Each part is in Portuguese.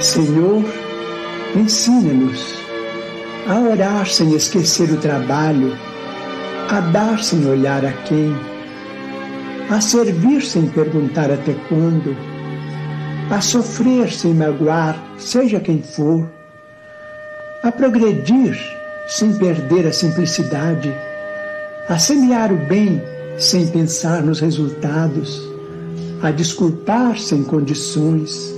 Senhor, ensina-nos a orar sem esquecer o trabalho, a dar sem olhar a quem, a servir sem perguntar até quando, a sofrer sem magoar, seja quem for, a progredir sem perder a simplicidade, a semear o bem sem pensar nos resultados, a desculpar sem condições,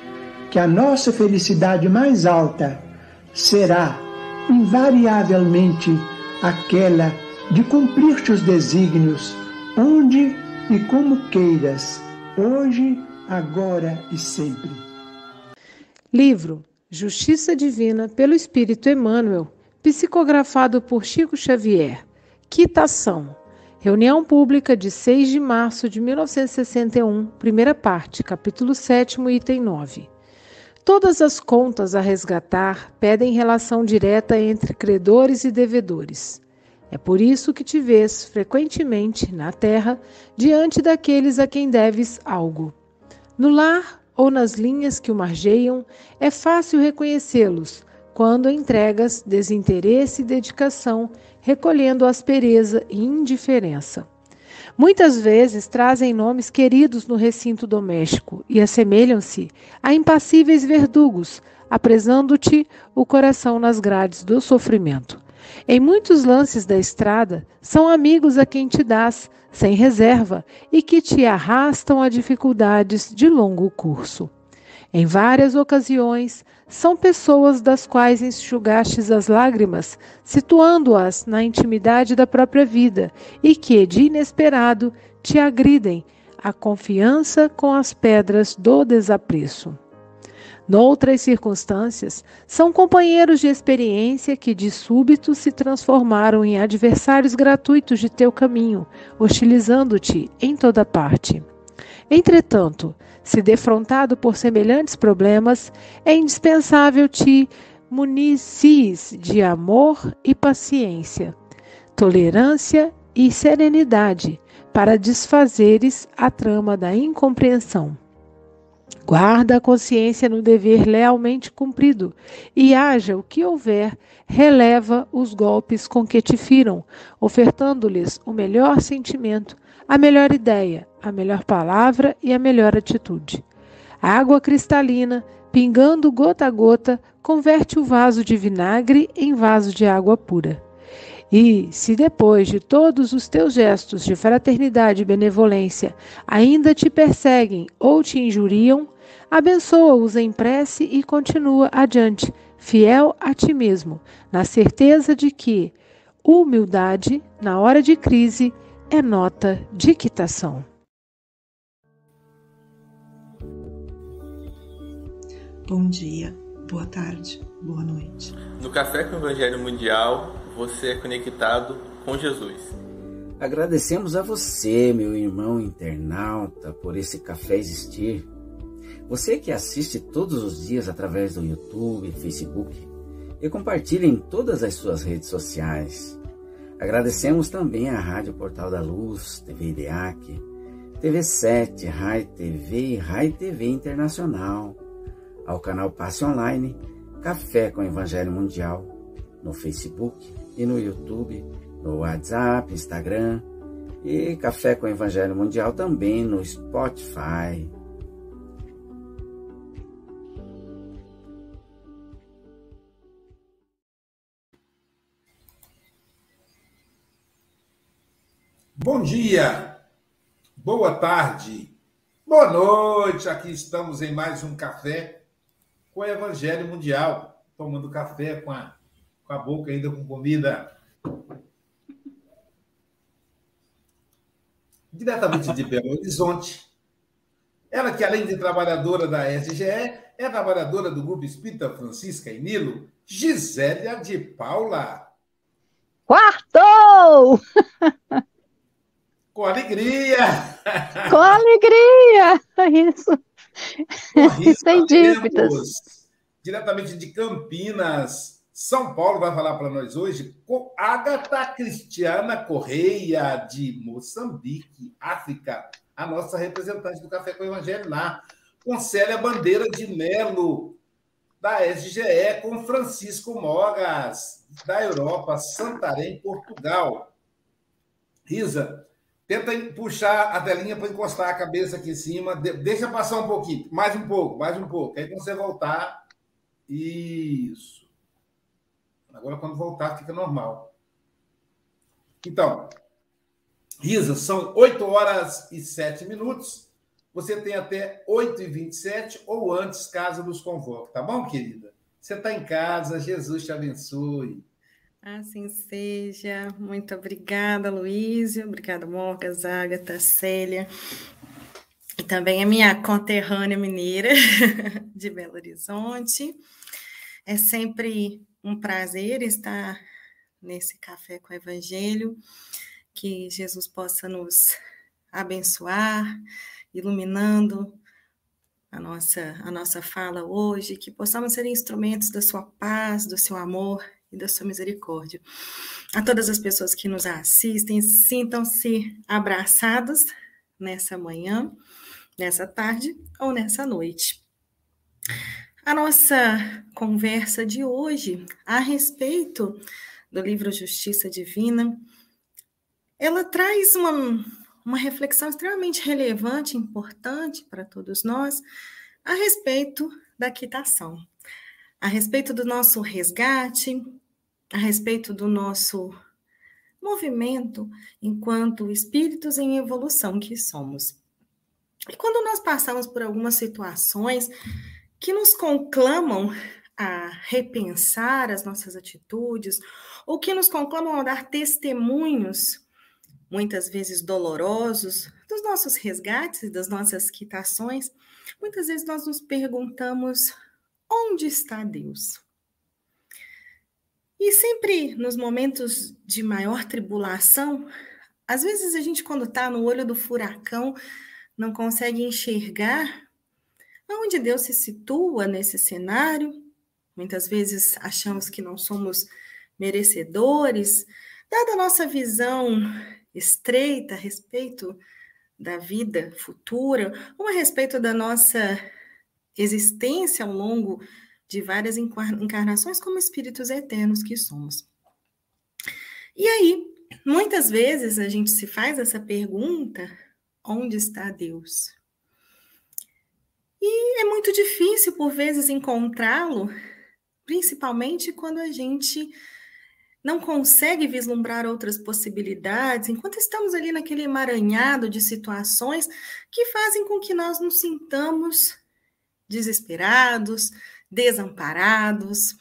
que a nossa felicidade mais alta será invariavelmente aquela de cumprir teus desígnios, onde e como queiras, hoje, agora e sempre. Livro Justiça Divina pelo Espírito Emmanuel, psicografado por Chico Xavier. Quitação. Reunião pública de 6 de março de 1961, primeira parte, capítulo 7, item 9. Todas as contas a resgatar pedem relação direta entre credores e devedores. É por isso que te vês frequentemente na terra diante daqueles a quem deves algo. No lar ou nas linhas que o margeiam, é fácil reconhecê-los quando entregas desinteresse e dedicação, recolhendo aspereza e indiferença. Muitas vezes trazem nomes queridos no recinto doméstico e assemelham-se a impassíveis verdugos, apresando-te o coração nas grades do sofrimento. Em muitos lances da estrada, são amigos a quem te dás, sem reserva, e que te arrastam a dificuldades de longo curso. Em várias ocasiões, são pessoas das quais enxugastes as lágrimas, situando-as na intimidade da própria vida e que, de inesperado, te agridem a confiança com as pedras do desapreço. Noutras circunstâncias, são companheiros de experiência que de súbito se transformaram em adversários gratuitos de teu caminho, hostilizando-te em toda parte. Entretanto, se defrontado por semelhantes problemas, é indispensável te municies de amor e paciência, tolerância e serenidade para desfazeres a trama da incompreensão. Guarda a consciência no dever lealmente cumprido e haja o que houver, releva os golpes com que te firam, ofertando-lhes o melhor sentimento, a melhor ideia, a melhor palavra e a melhor atitude. A água cristalina, pingando gota a gota, converte o vaso de vinagre em vaso de água pura. E, se depois de todos os teus gestos de fraternidade e benevolência ainda te perseguem ou te injuriam, abençoa-os em prece e continua adiante, fiel a ti mesmo, na certeza de que humildade, na hora de crise, é nota de quitação. Bom dia, boa tarde, boa noite. No Café com o Evangelho Mundial, você é conectado com Jesus. Agradecemos a você, meu irmão internauta, por esse café existir. Você que assiste todos os dias através do YouTube, Facebook e compartilha em todas as suas redes sociais. Agradecemos também à Rádio Portal da Luz, TV IDEAC, TV7, Rai TV e Rai TV Internacional, ao canal Passe Online, Café com Evangelho Mundial, no Facebook e no YouTube, no WhatsApp, Instagram e Café com Evangelho Mundial também no Spotify. Bom dia, boa tarde, boa noite. Aqui estamos em mais um café com o Evangelho Mundial, tomando café com a, com a boca ainda com comida. Diretamente de Belo Horizonte. Ela que, além de trabalhadora da SGE, é trabalhadora do Grupo Espírita Francisca e Nilo, Gisélia de Paula. Quartou! Com alegria! Com alegria! Isso. Sem dívidas. Diretamente de Campinas, São Paulo, vai falar para nós hoje com Agatha Cristiana Correia, de Moçambique, África, a nossa representante do Café com o Evangelho lá. Com Célia Bandeira de Melo, da SGE, com Francisco Mogas, da Europa, Santarém, Portugal. Risa, Tenta puxar a telinha para encostar a cabeça aqui em cima. Deixa passar um pouquinho, mais um pouco, mais um pouco. Aí quando você voltar, isso. Agora, quando voltar, fica normal. Então, Risa, são 8 horas e 7 minutos. Você tem até 8 e 27 ou antes, caso nos convoque, tá bom, querida? Você está em casa, Jesus te abençoe. Assim seja. Muito obrigada, Luísio. Obrigada, Morgas, Agatha, Célia. E também a minha conterrânea mineira de Belo Horizonte. É sempre um prazer estar nesse café com o Evangelho. Que Jesus possa nos abençoar, iluminando a nossa, a nossa fala hoje, que possamos ser instrumentos da sua paz, do seu amor e da sua misericórdia. A todas as pessoas que nos assistem, sintam-se abraçados nessa manhã, nessa tarde ou nessa noite. A nossa conversa de hoje a respeito do livro Justiça Divina, ela traz uma, uma reflexão extremamente relevante, importante para todos nós, a respeito da quitação, a respeito do nosso resgate, a respeito do nosso movimento enquanto espíritos em evolução que somos. E quando nós passamos por algumas situações que nos conclamam a repensar as nossas atitudes, ou que nos conclamam a dar testemunhos, muitas vezes dolorosos, dos nossos resgates e das nossas quitações, muitas vezes nós nos perguntamos: onde está Deus? E sempre nos momentos de maior tribulação, às vezes a gente, quando está no olho do furacão, não consegue enxergar onde Deus se situa nesse cenário. Muitas vezes achamos que não somos merecedores, dada a nossa visão estreita a respeito da vida futura, ou a respeito da nossa existência ao longo de várias encarnações como espíritos eternos que somos. E aí, muitas vezes a gente se faz essa pergunta: onde está Deus? E é muito difícil, por vezes, encontrá-lo, principalmente quando a gente não consegue vislumbrar outras possibilidades, enquanto estamos ali naquele emaranhado de situações que fazem com que nós nos sintamos desesperados, desamparados.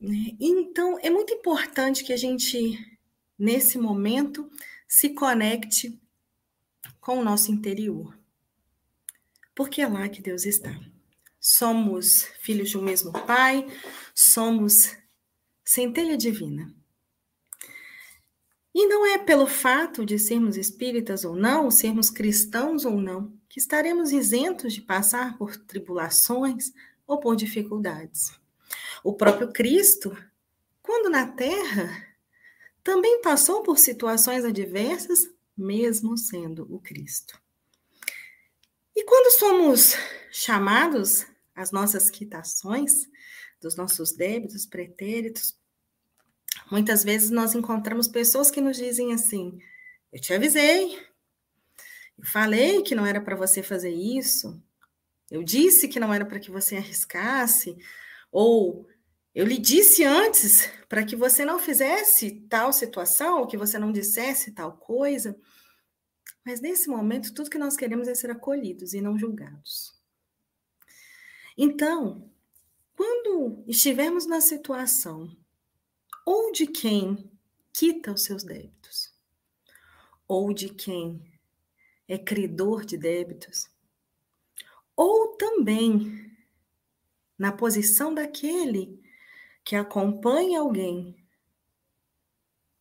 Né? Então, é muito importante que a gente, nesse momento, se conecte com o nosso interior. Porque é lá que Deus está. Somos filhos de um mesmo Pai, somos centelha divina. E não é pelo fato de sermos espíritas ou não, sermos cristãos ou não, que estaremos isentos de passar por tribulações, ou por dificuldades. O próprio Cristo, quando na Terra, também passou por situações adversas, mesmo sendo o Cristo. E quando somos chamados às nossas quitações, dos nossos débitos, pretéritos, muitas vezes nós encontramos pessoas que nos dizem assim: Eu te avisei, eu falei que não era para você fazer isso, eu disse que não era para que você arriscasse, ou Eu lhe disse antes para que você não fizesse tal situação, ou que você não dissesse tal coisa. Mas nesse momento, tudo que nós queremos é ser acolhidos e não julgados. Então, quando estivermos na situação ou de quem quita os seus débitos, ou de quem é credor de débitos, ou também na posição daquele que acompanha alguém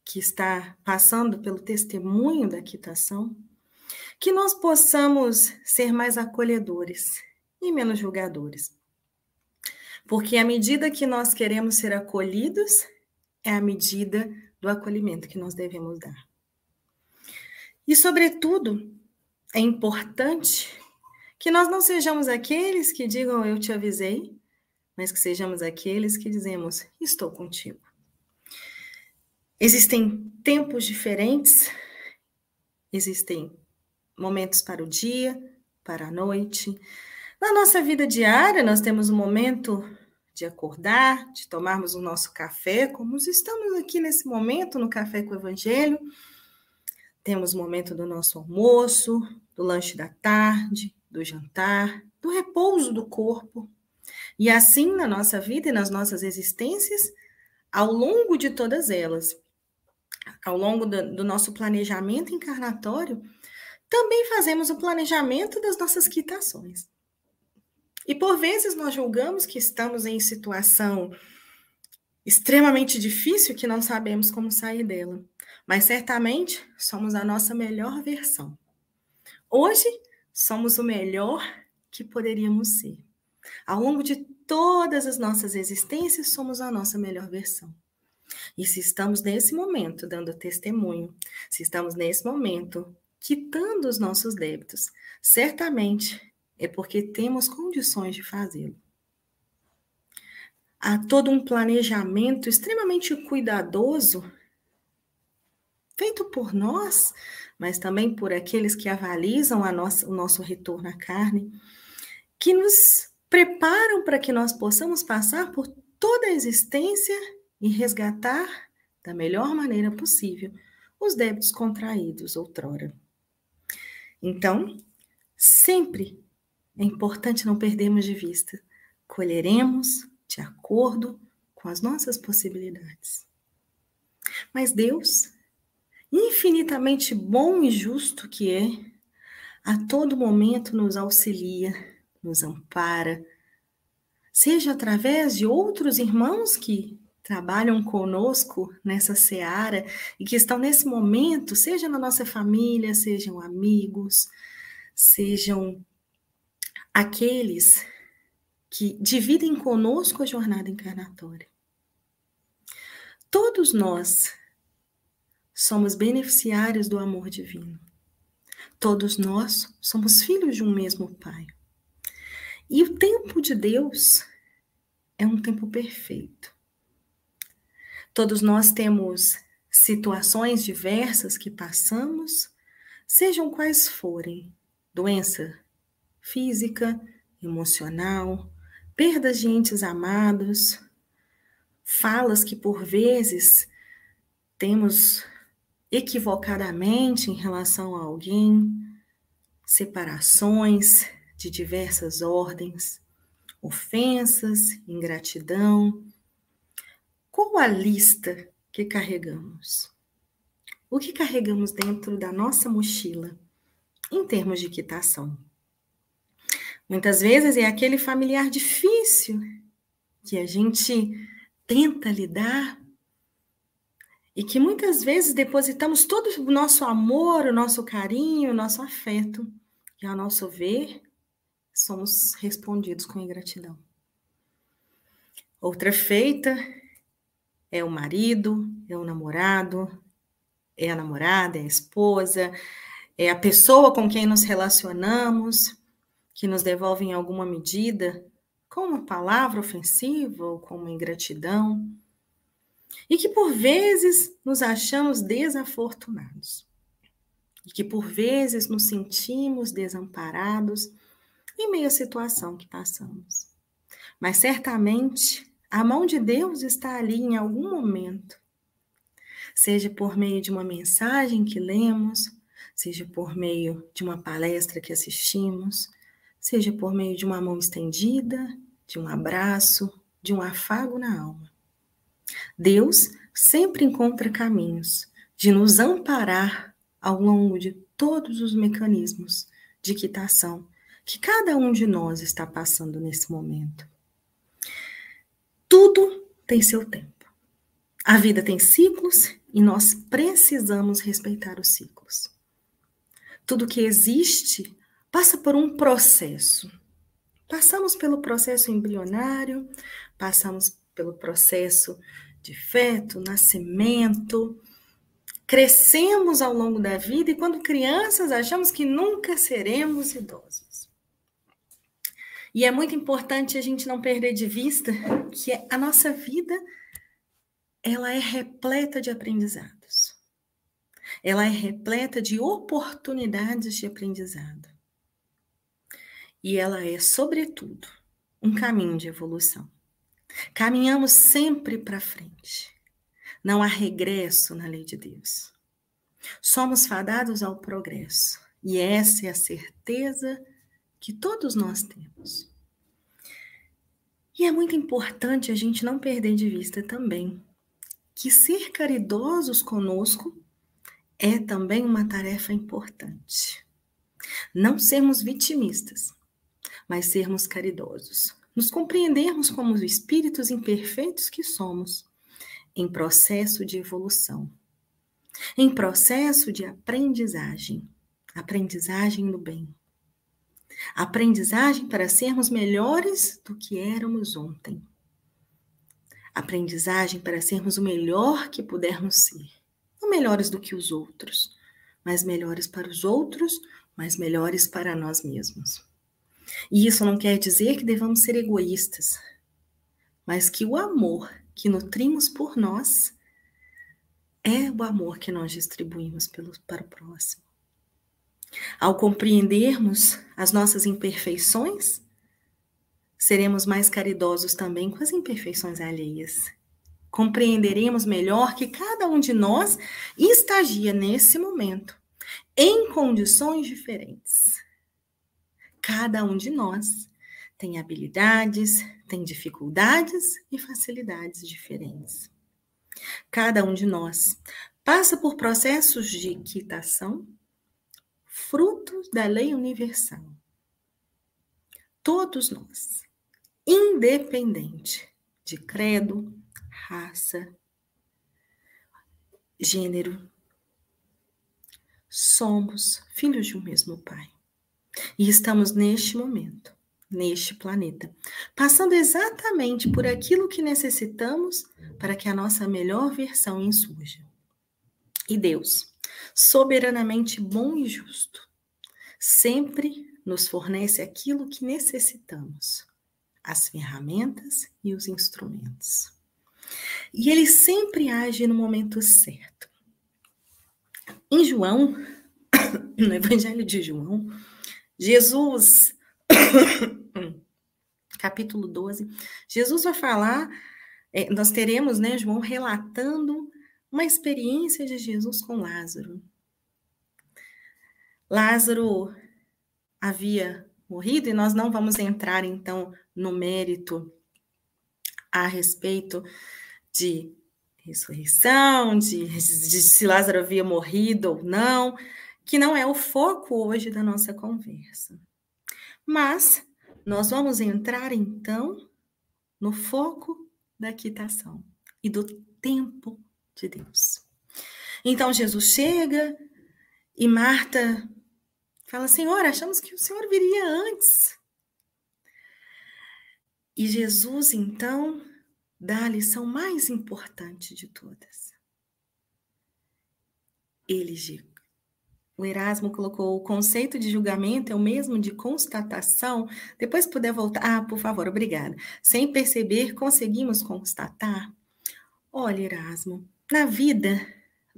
que está passando pelo testemunho da quitação, que nós possamos ser mais acolhedores e menos julgadores. Porque à medida que nós queremos ser acolhidos, é a medida do acolhimento que nós devemos dar. E, sobretudo, é importante que nós não sejamos aqueles que digam eu te avisei, mas que sejamos aqueles que dizemos estou contigo. Existem tempos diferentes, existem momentos para o dia, para a noite. Na nossa vida diária, nós temos um momento de acordar, de tomarmos o nosso café, como estamos aqui nesse momento no Café com o Evangelho. Temos o momento do nosso almoço, do lanche da tarde, do jantar, do repouso do corpo. E assim, na nossa vida e nas nossas existências, ao longo de todas elas, ao longo do, do nosso planejamento encarnatório, também fazemos o planejamento das nossas quitações. E por vezes nós julgamos que estamos em situação extremamente difícil que não sabemos como sair dela, mas certamente somos a nossa melhor versão. Hoje somos o melhor que poderíamos ser. Ao longo de todas as nossas existências, somos a nossa melhor versão. E se estamos nesse momento dando testemunho, se estamos nesse momento quitando os nossos débitos, certamente é porque temos condições de fazê-lo. Há todo um planejamento extremamente cuidadoso feito por nós, mas também por aqueles que avalizam a nossa, o nosso retorno à carne, que nos preparam para que nós possamos passar por toda a existência e resgatar da melhor maneira possível os débitos contraídos outrora. Então, sempre é importante não perdermos de vista. Colheremos de acordo com as nossas possibilidades. Mas Deus, infinitamente bom e justo que é, a todo momento nos auxilia, nos ampara, seja através de outros irmãos que trabalham conosco nessa seara e que estão nesse momento, seja na nossa família, sejam amigos, sejam aqueles que dividem conosco a jornada encarnatória. Todos nós somos beneficiários do amor divino. Todos nós somos filhos de um mesmo Pai. E o tempo de Deus é um tempo perfeito. Todos nós temos situações diversas que passamos, sejam quais forem doença física, emocional, perdas de entes amados, falas que por vezes temos equivocadamente em relação a alguém, separações de diversas ordens, ofensas, ingratidão, qual a lista que carregamos? O que carregamos dentro da nossa mochila em termos de quitação? Muitas vezes é aquele familiar difícil que a gente tenta lidar e que muitas vezes depositamos todo o nosso amor, o nosso carinho, o nosso afeto, e ao nosso ver, somos respondidos com ingratidão. Outra feita é o marido, é o namorado, é a namorada, é a esposa, é a pessoa com quem nos relacionamos, que nos devolve em alguma medida com uma palavra ofensiva ou com uma ingratidão, e que por vezes nos achamos desafortunados, e que por vezes nos sentimos desamparados em meio à situação que passamos. Mas certamente A mão de Deus está ali em algum momento. Seja por meio de uma mensagem que lemos, seja por meio de uma palestra que assistimos, seja por meio de uma mão estendida, de um abraço, de um afago na alma. Deus sempre encontra caminhos de nos amparar ao longo de todos os mecanismos de quitação que cada um de nós está passando nesse momento. Tudo tem seu tempo. A vida tem ciclos e nós precisamos respeitar os ciclos. Tudo que existe passa por um processo. Passamos pelo processo embrionário, passamos pelo processo de feto, nascimento, crescemos ao longo da vida e quando crianças achamos que nunca seremos idosos. E é muito importante a gente não perder de vista que a nossa vida ela é repleta de aprendizados. Ela é repleta de oportunidades de aprendizado. E ela é, sobretudo, um caminho de evolução. Caminhamos sempre para frente. Não há regresso na lei de Deus. Somos fadados ao progresso. E essa é a certeza que todos nós temos. E é muito importante a gente não perder de vista também que ser caridosos conosco é também uma tarefa importante. Não sermos vitimistas, mas sermos caridosos. Nos compreendermos como os espíritos imperfeitos que somos, em processo de evolução, em processo de aprendizagem, aprendizagem do bem. Aprendizagem para sermos melhores do que éramos ontem. Aprendizagem para sermos o melhor que pudermos ser. Não melhores do que os outros, mas melhores para os outros, mas melhores para nós mesmos. E isso não quer dizer que devamos ser egoístas, mas que o amor que nutrimos por nós é o amor que nós distribuímos pelo, para o próximo. Ao compreendermos as nossas imperfeições, seremos mais caridosos também com as imperfeições alheias. Compreenderemos melhor que cada um de nós estagia nesse momento em condições diferentes. Cada um de nós tem habilidades, tem dificuldades e facilidades diferentes. Cada um de nós passa por processos de quitação frutos da lei universal. Todos nós, independente de credo, raça, gênero, somos filhos de um mesmo Pai. E estamos neste momento, neste planeta, passando exatamente por aquilo que necessitamos para que a nossa melhor versão insurja. E Deus, soberanamente bom e justo, sempre nos fornece aquilo que necessitamos, as ferramentas e os instrumentos. E ele sempre age no momento certo. Em João, no Evangelho de João, Jesus, capítulo 12, Jesus vai falar, é, nós teremos, né, João relatando uma experiência de Jesus com Lázaro. Lázaro havia morrido e nós não vamos entrar então no mérito a respeito de ressurreição, de, de, se Lázaro havia morrido ou não, que não é o foco hoje da nossa conversa. Mas nós vamos entrar então no foco da quitação e do tempo de Deus. Então Jesus chega e Marta fala: Senhor, achamos que o Senhor viria antes. E Jesus então dá a lição mais importante de todas. Ele, o Erasmo colocou o conceito de julgamento é o mesmo de constatação. Depois puder voltar. Ah, por favor, obrigada. Sem perceber, conseguimos constatar. Olha, Erasmo, na vida,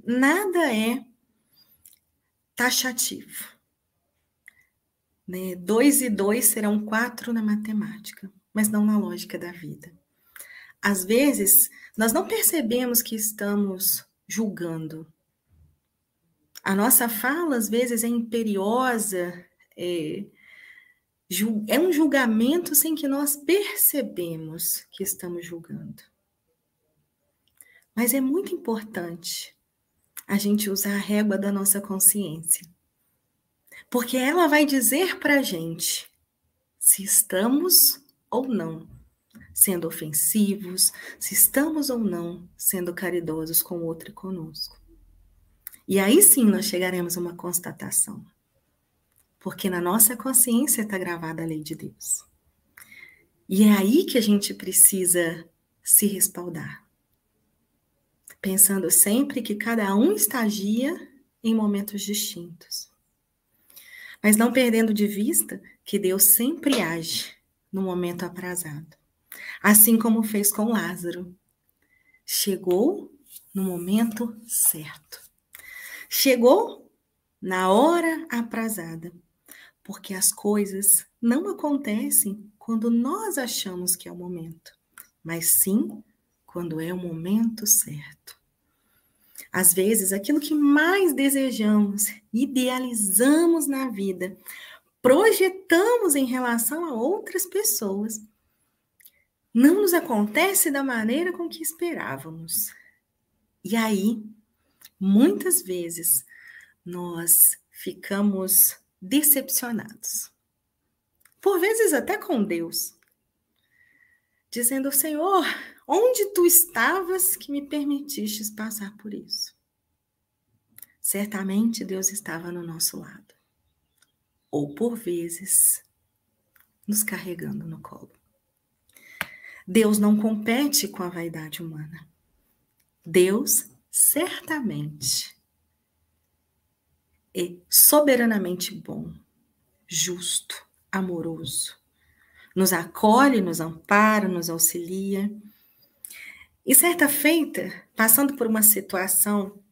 nada é taxativo. Né? Dois e dois serão quatro na matemática, mas não na lógica da vida. às vezes, nós não percebemos que estamos julgando. A nossa fala, às vezes, é imperiosa, é, é um julgamento sem que nós percebemos que estamos julgando. Mas é muito importante a gente usar a régua da nossa consciência. Porque ela vai dizer para a gente se estamos ou não sendo ofensivos, se estamos ou não sendo caridosos com o outro e conosco. E aí sim nós chegaremos a uma constatação. Porque na nossa consciência está gravada a lei de Deus. E é aí que a gente precisa se respaldar. Pensando sempre que cada um estagia em momentos distintos. Mas não perdendo de vista que Deus sempre age no momento aprazado assim como fez com Lázaro. Chegou no momento certo. Chegou na hora aprazada, porque as coisas não acontecem quando nós achamos que é o momento, mas sim quando é o momento certo. Às vezes, aquilo que mais desejamos, idealizamos na vida, projetamos em relação a outras pessoas, não nos acontece da maneira com que esperávamos. E aí, muitas vezes, nós ficamos decepcionados. Por vezes até com Deus. Dizendo, Senhor, onde tu estavas que me permitistes passar por isso? Certamente Deus estava no nosso lado. Ou por vezes, nos carregando no colo. Deus não compete com a vaidade humana. Deus certamente é soberanamente bom, justo, amoroso. Nos acolhe, nos ampara, nos auxilia. E certa feita, passando por uma situação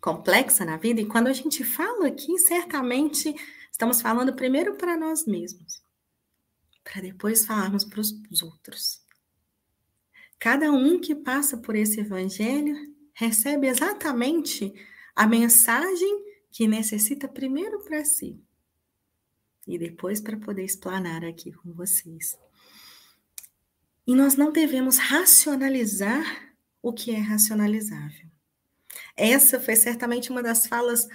complexa na vida, e quando a gente fala aqui, certamente estamos falando primeiro para nós mesmos para depois falarmos para os outros. Cada um que passa por esse evangelho recebe exatamente a mensagem que necessita primeiro para si e depois para poder explanar aqui com vocês. E nós não devemos racionalizar o que é racionalizável. Essa foi certamente uma das falas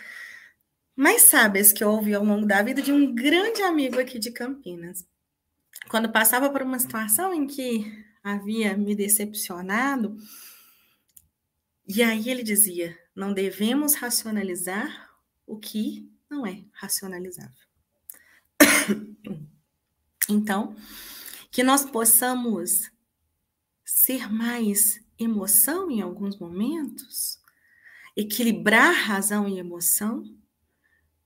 mais sábias que eu ouvi ao longo da vida de um grande amigo aqui de Campinas quando passava por uma situação em que havia me decepcionado, e aí ele dizia: não devemos racionalizar o que não é racionalizável. Então, que nós possamos ser mais emoção em alguns momentos, equilibrar razão e emoção,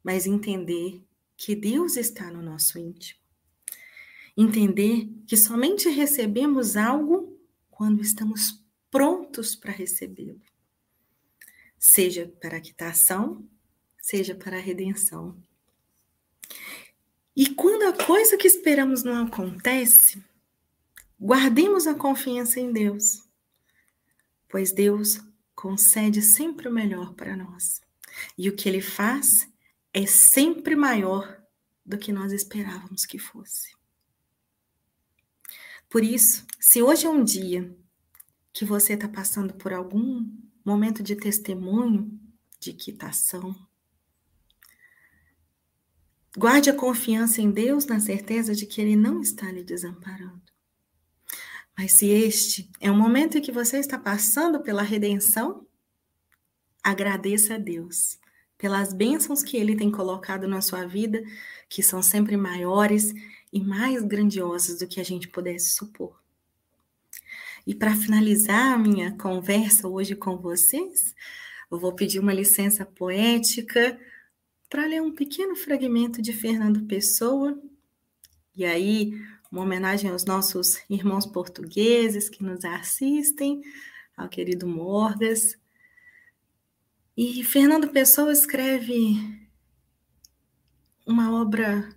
mas entender que Deus está no nosso íntimo Entender que somente recebemos algo quando estamos prontos para recebê-lo. Seja para a quitação, seja para a redenção. E quando a coisa que esperamos não acontece, guardemos a confiança em Deus, pois Deus concede sempre o melhor para nós. E o que ele faz é sempre maior do que nós esperávamos que fosse. Por isso, se hoje é um dia que você está passando por algum momento de testemunho, de quitação, guarde a confiança em Deus na certeza de que Ele não está lhe desamparando. Mas se este é um momento em que você está passando pela redenção, agradeça a Deus pelas bênçãos que Ele tem colocado na sua vida, que são sempre maiores e mais grandiosas do que a gente pudesse supor. E para finalizar a minha conversa hoje com vocês, eu vou pedir uma licença poética para ler um pequeno fragmento de Fernando Pessoa. E aí, uma homenagem aos nossos irmãos portugueses que nos assistem, ao querido Morgas. E Fernando Pessoa escreve uma obra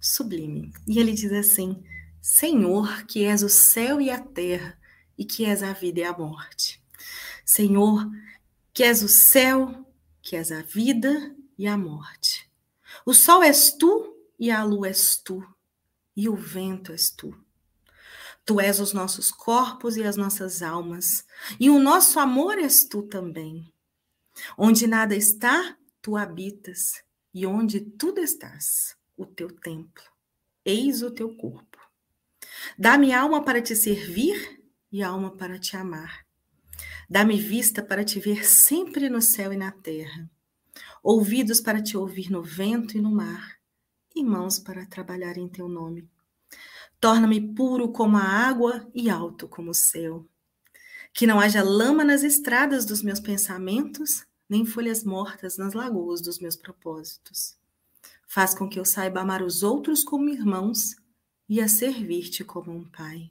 sublime. E ele diz assim: Senhor, que és o céu e a terra, e que és a vida e a morte. Senhor, que és o céu, que és a vida e a morte. O sol és tu e a lua és tu, e o vento és tu. Tu és os nossos corpos e as nossas almas, e o nosso amor és tu também. Onde nada está, tu habitas, e onde tudo estás, o teu templo. Eis o teu corpo. Dá-me alma para te servir e alma para te amar. Dá-me vista para te ver sempre no céu e na terra, ouvidos para te ouvir no vento e no mar, e mãos para trabalhar em teu nome. Torna-me puro como a água e alto como o céu. Que não haja lama nas estradas dos meus pensamentos, nem folhas mortas nas lagoas dos meus propósitos. Faz com que eu saiba amar os outros como irmãos e a servir-te como um pai.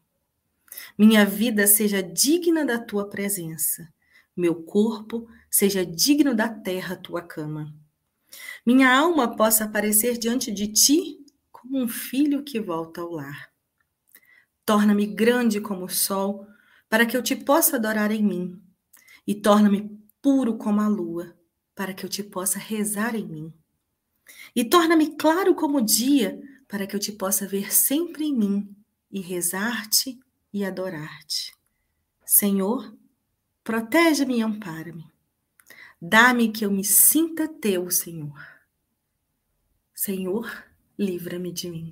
Minha vida seja digna da tua presença, meu corpo seja digno da terra tua cama. Minha alma possa aparecer diante de ti como um filho que volta ao lar. Torna-me grande como o sol, para que eu te possa adorar em mim, e torna-me puro como a lua, para que eu te possa rezar em mim. E torna-me claro como o dia, para que eu te possa ver sempre em mim e rezar-te e adorar-te. Senhor, protege-me e ampara-me. Dá-me que eu me sinta teu, Senhor. Senhor, livra-me de mim.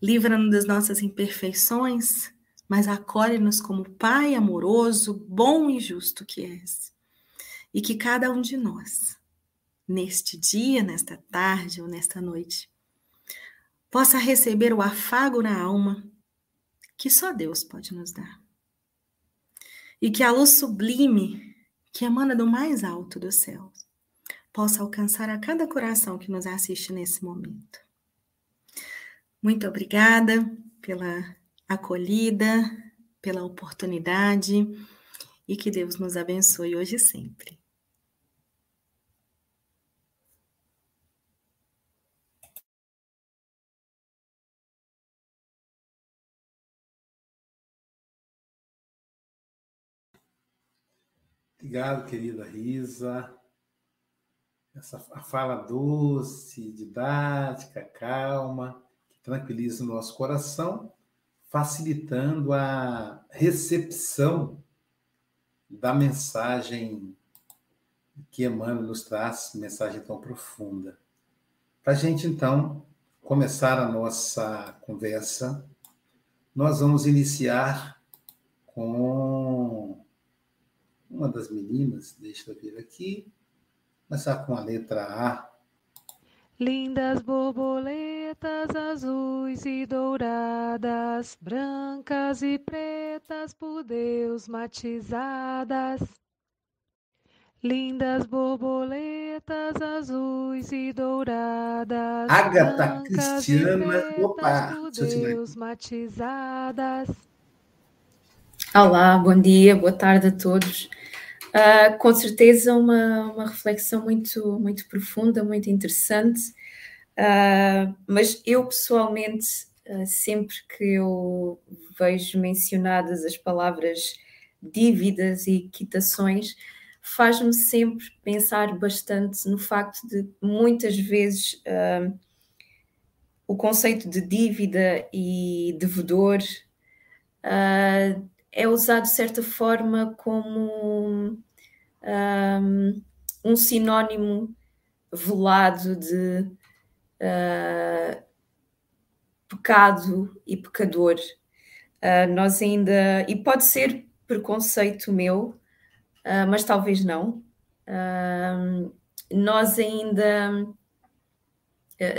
Livra-nos das nossas imperfeições, mas acolhe-nos como Pai amoroso, bom e justo que és. E que cada um de nós, neste dia, nesta tarde ou nesta noite, possa receber o afago na alma que só Deus pode nos dar. E que a luz sublime que emana do mais alto dos céus possa alcançar a cada coração que nos assiste nesse momento. Muito obrigada pela acolhida, pela oportunidade e que Deus nos abençoe hoje e sempre. Obrigado, querida Risa. Essa fala doce, didática, calma tranquiliza o nosso coração, facilitando a recepção da mensagem que Emmanuel nos traz, mensagem tão profunda. Para a gente, então, começar a nossa conversa, nós vamos iniciar com uma das meninas, deixa eu ver aqui, começar com a letra A, Lindas borboletas azuis e douradas, brancas e pretas por Deus matizadas. Lindas borboletas azuis e douradas, Agatha Cristiana, opa, por Deus matizadas. Olá, bom dia, boa tarde a todos. Uh, com certeza uma, uma reflexão muito, muito profunda, muito interessante, uh, mas eu pessoalmente, uh, sempre que eu vejo mencionadas as palavras dívidas e quitações, faz-me sempre pensar bastante no facto de muitas vezes o conceito de dívida e devedor é usado de certa forma como um, um sinónimo velado de uh, pecado e pecador. Uh, nós ainda, e pode ser preconceito meu, uh, mas talvez não. nós ainda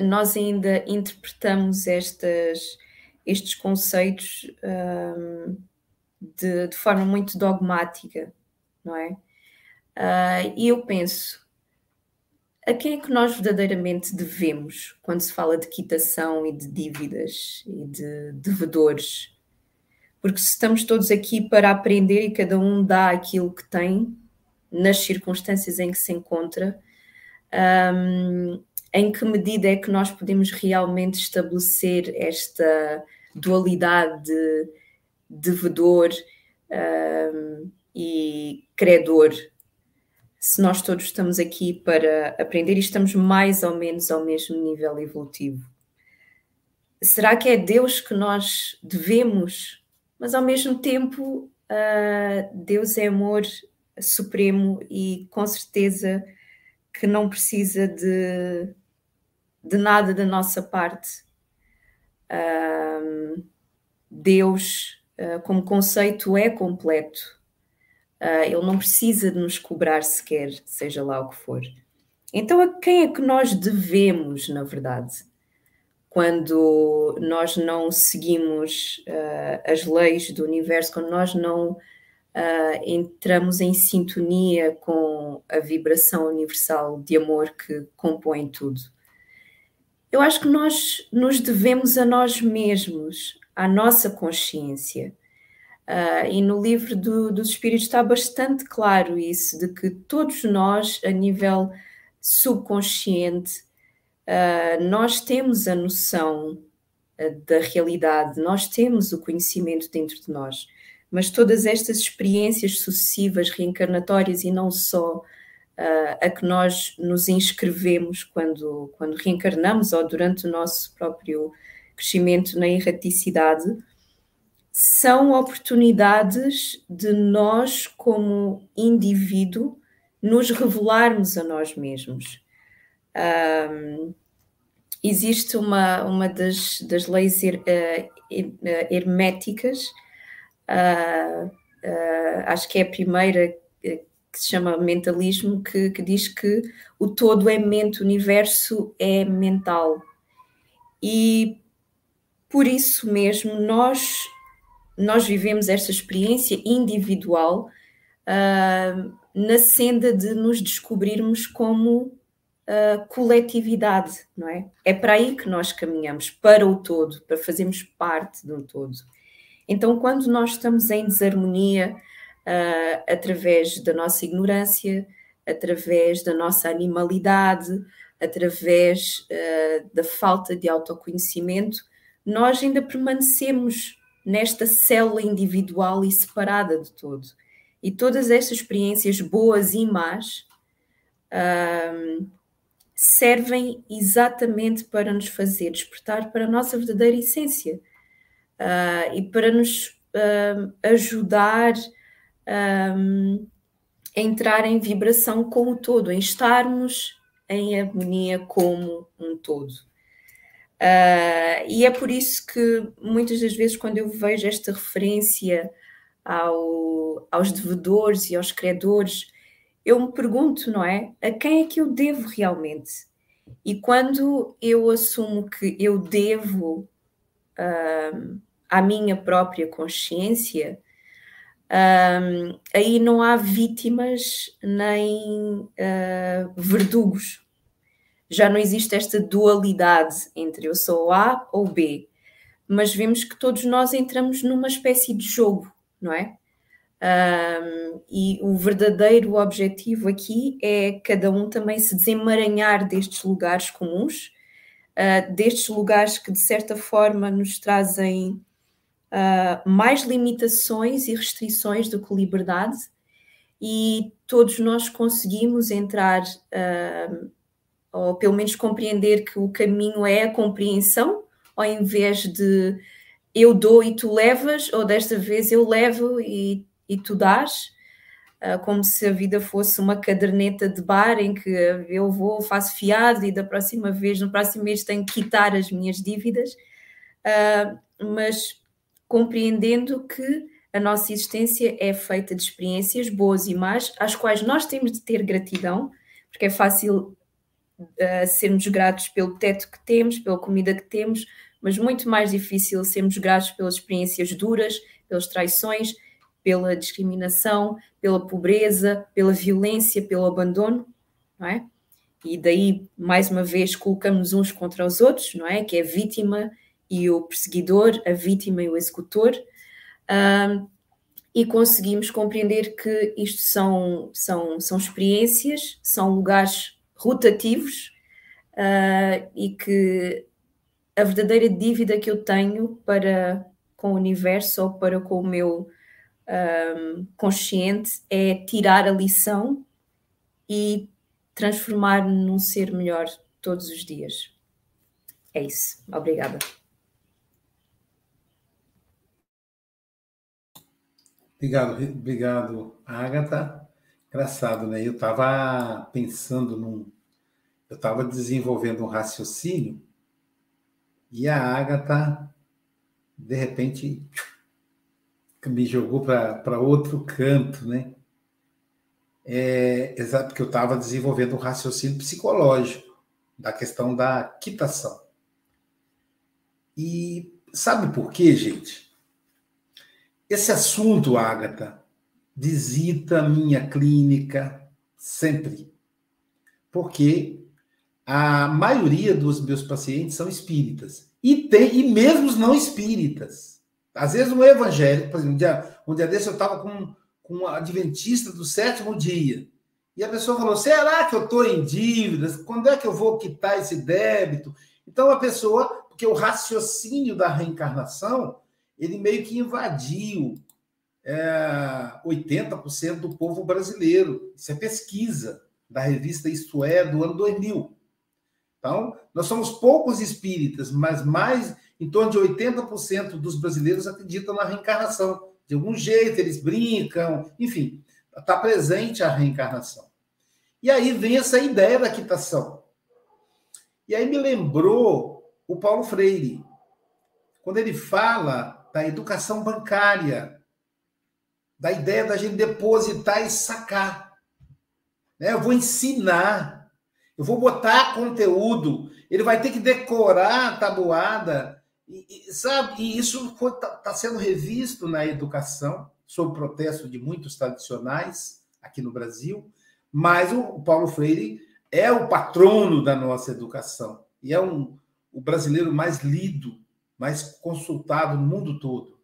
nós ainda interpretamos estas, estes conceitos um, de, de forma muito dogmática, não é? Uh, e eu penso, a quem é que nós verdadeiramente devemos quando se fala de quitação e de dívidas e de devedores? Porque se estamos todos aqui para aprender e cada um dá aquilo que tem nas circunstâncias em que se encontra, um, em que medida é que nós podemos realmente estabelecer esta dualidade de devedor um, e credor. Se nós todos estamos aqui para aprender e estamos mais ou menos ao mesmo nível evolutivo. Será que é Deus que nós devemos, mas ao mesmo tempo uh, Deus é amor supremo e com certeza que não precisa de, de nada da nossa parte. Uh, Deus, uh, como conceito, é completo. Uh, ele não precisa de nos cobrar sequer, seja lá o que for. Então, a quem é que nós devemos, na verdade? Quando nós não seguimos as leis do universo, quando nós não uh, entramos em sintonia com a vibração universal de amor que compõe tudo. Eu acho que nós nos devemos a nós mesmos, à nossa consciência. Uh, e no livro do, dos Espíritos está bastante claro isso, de que todos nós, a nível subconsciente, uh, nós temos a noção uh, da realidade, nós temos o conhecimento dentro de nós mas todas estas experiências sucessivas, reencarnatórias e não só a que nós nos inscrevemos quando, quando reencarnamos ou durante o nosso próprio crescimento na erraticidade, são oportunidades de nós, como indivíduo, nos revelarmos a nós mesmos. Um, existe uma, uma das, das leis her, uh, herméticas uh, uh, acho que é a primeira que se chama mentalismo, que, que diz que o todo é mente, o universo é mental. E por isso mesmo nós, nós vivemos esta experiência individual uh, na senda de nos descobrirmos como uh, coletividade, não é? É para aí que nós caminhamos, para o todo, para fazermos parte do todo. Então, quando nós estamos em desarmonia, uh, através da nossa ignorância, através da nossa animalidade, através uh, da falta de autoconhecimento, nós ainda permanecemos nesta célula individual e separada de todo. E todas estas experiências boas e más servem exatamente para nos fazer despertar para a nossa verdadeira essência uh, e para nos ajudar um, a entrar em vibração com o todo, em estarmos em harmonia como um todo. Uh, e é por isso que muitas das vezes, quando eu vejo esta referência ao, aos devedores e aos credores, eu me pergunto, não é? A quem é que eu devo realmente? E quando eu assumo que eu devo uh, à minha própria consciência, um, aí não há vítimas nem uh, verdugos. Já não existe esta dualidade entre eu sou A ou B, mas vemos que todos nós entramos numa espécie de jogo, não é? Um, e o verdadeiro objetivo aqui é cada um também se desemaranhar destes lugares comuns, uh, destes lugares que de certa forma nos trazem uh, mais limitações e restrições do que liberdade, e todos nós conseguimos entrar, uh, ou pelo menos compreender que o caminho é a compreensão, ao invés de eu dou e tu levas, ou desta vez eu levo e, e tu dás. Uh, como se a vida fosse uma caderneta de bar em que eu vou, faço fiado e da próxima vez, no próximo mês, tenho que quitar as minhas dívidas. Uh, mas compreendendo que a nossa existência é feita de experiências boas e más, às quais nós temos de ter gratidão, porque é fácil sermos gratos pelo teto que temos, pela comida que temos, mas muito mais difícil sermos gratos pelas experiências duras, pelas traições, pela discriminação, pela pobreza, pela violência, pelo abandono, não é? E daí, mais uma vez, colocamos uns contra os outros, não é? Que é vítima e o perseguidor, a vítima e o executor, um, e conseguimos compreender que isto são, são, são experiências, são lugares rotativos uh, e que a verdadeira dívida que eu tenho para com o universo ou para com o meu um, consciente é tirar a lição e transformar num ser melhor todos os dias. É isso. Obrigada. Obrigado, obrigado, Agatha. Engraçado, né? Eu estava pensando num. Eu estava desenvolvendo um raciocínio e a Agatha, de repente, me jogou para outro canto, né? É, exato, porque eu estava desenvolvendo um raciocínio psicológico da questão da quitação. E sabe por quê, gente? Esse assunto, Ágata, visita minha clínica sempre. Porque a maioria dos meus pacientes são espíritas. E, tem, e mesmo os não espíritas. Às vezes um evangélico, por exemplo, um dia, um dia desse eu estava com, com um adventista do sétimo dia. E a pessoa falou: será que eu estou em dívidas? Quando é que eu vou quitar esse débito? Então a pessoa, porque o raciocínio da reencarnação, ele meio que invadiu é, 80% do povo brasileiro. Isso é pesquisa da revista Isto É, do ano 2000. Então, nós somos poucos espíritas, mas mais em torno de 80% dos brasileiros acreditam na reencarnação. De algum jeito, eles brincam, enfim, está presente a reencarnação. E aí vem essa ideia da quitação. E aí me lembrou o Paulo Freire, quando ele fala da educação bancária, da ideia da gente depositar e sacar. Né? Eu vou ensinar, eu vou botar conteúdo, ele vai ter que decorar a tabuada e, e, sabe, e isso está tá sendo revisto na educação, sob protesto de muitos tradicionais aqui no Brasil, mas o, o Paulo Freire é o patrono da nossa educação e é um, o brasileiro mais lido, mais consultado no mundo todo.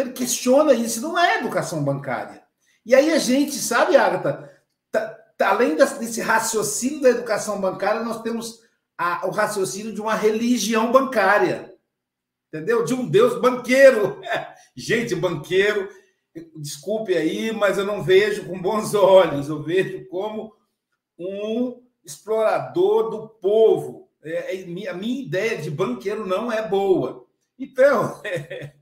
Então questiona isso, não é educação bancária. E aí a gente, sabe, Agatha, tá, tá, além desse raciocínio da educação bancária, nós temos a, o raciocínio de uma religião bancária entendeu? De um Deus banqueiro. Gente, banqueiro, desculpe aí, mas eu não vejo com bons olhos, eu vejo como um explorador do povo. É, é, a minha ideia de banqueiro não é boa. Então, é,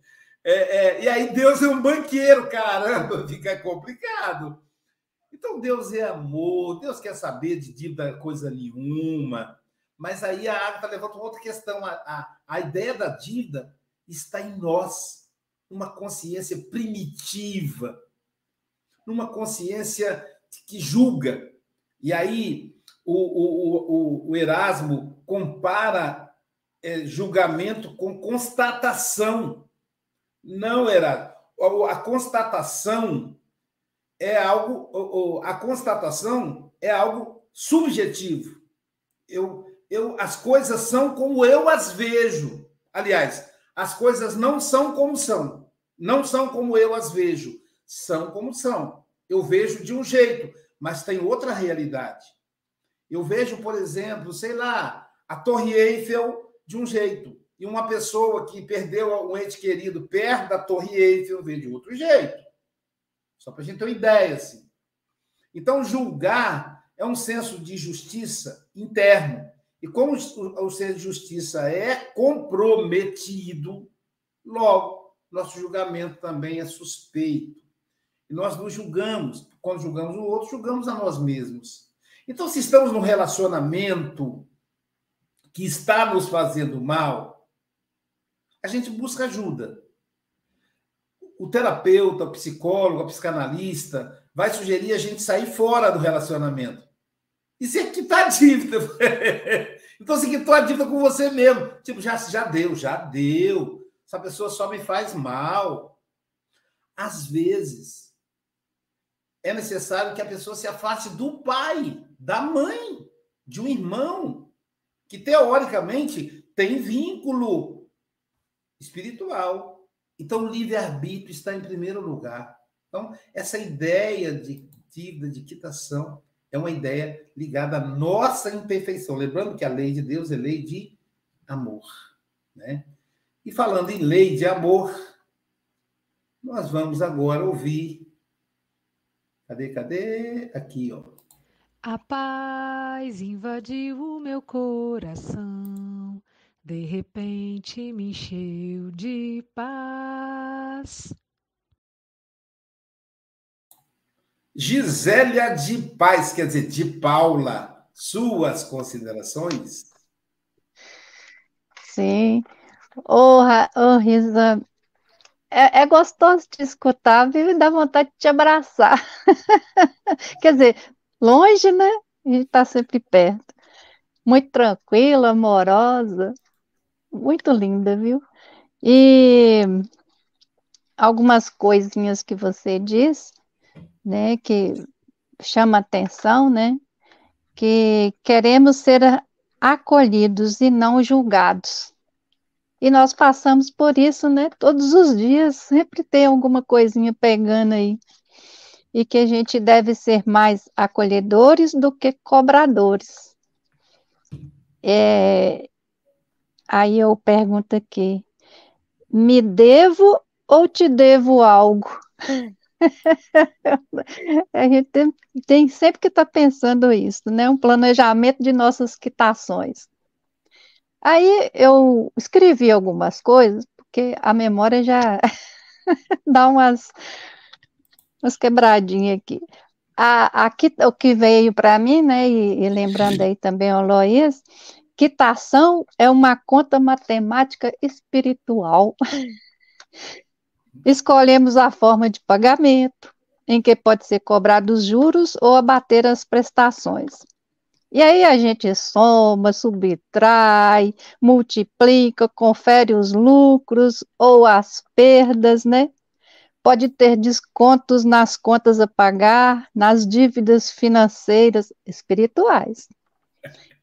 é, e aí Deus é um banqueiro, caramba, fica complicado. Então Deus é amor, Deus quer saber de dívida coisa nenhuma. Mas aí a Agatha levanta uma outra questão. A, a, a ideia da dívida está em nós, uma consciência primitiva, numa consciência que julga. E aí o, o, o, o Erasmo compara é, julgamento com constatação. Não, Erasmo. A constatação é algo. A constatação é algo subjetivo. Eu, eu, as coisas são como eu as vejo. Aliás, as coisas não são como são. Não são como eu as vejo. São como são. Eu vejo de um jeito, mas tem outra realidade. Eu vejo, por exemplo, sei lá, a Torre Eiffel de um jeito. E uma pessoa que perdeu um ente querido perto da Torre Eiffel vê de outro jeito. Só para a gente ter uma ideia. Assim. Então, julgar é um senso de justiça interno. E como o ser de justiça é comprometido, logo, nosso julgamento também é suspeito. E nós nos julgamos. Quando julgamos o outro, julgamos a nós mesmos. Então, se estamos num relacionamento que está nos fazendo mal, a gente busca ajuda. O terapeuta, o psicólogo, a psicanalista vai sugerir a gente sair fora do relacionamento. E você quitar a dívida. então você quitou a dívida com você mesmo. Tipo, já, já deu, já deu. Essa pessoa só me faz mal. Às vezes, é necessário que a pessoa se afaste do pai, da mãe, de um irmão, que teoricamente tem vínculo espiritual. Então, o livre-arbítrio está em primeiro lugar. Então, essa ideia de dívida, de quitação, é uma ideia ligada à nossa imperfeição. Lembrando que a lei de Deus é lei de amor. Né? E falando em lei de amor, nós vamos agora ouvir. Cadê, cadê? Aqui, ó. A paz invadiu o meu coração, de repente me encheu de paz. Gisélia de Paz, quer dizer, de Paula, suas considerações? Sim. Ô, oh, Risa, é, é, gostoso de escutar, vive dá vontade de te abraçar. Quer dizer, longe, né? A gente está sempre perto. Muito tranquila, amorosa, muito linda, viu? E algumas coisinhas que você diz, né, que chama atenção, né? Que queremos ser acolhidos e não julgados. E nós passamos por isso, né? Todos os dias, sempre tem alguma coisinha pegando aí. E que a gente deve ser mais acolhedores do que cobradores. É... Aí eu pergunto aqui: me devo ou te devo algo? a gente tem, tem sempre que estar tá pensando isso, né? Um planejamento de nossas quitações. Aí eu escrevi algumas coisas, porque a memória já dá umas, umas quebradinhas aqui. A, aqui, o que veio para mim, né, e, e, lembrando aí também o Lois, quitação é uma conta matemática espiritual. Escolhemos a forma de pagamento, em que pode ser cobrado os juros ou abater as prestações. E aí a gente soma, subtrai, multiplica, confere os lucros ou as perdas, né? Pode ter descontos nas contas a pagar, nas dívidas financeiras espirituais.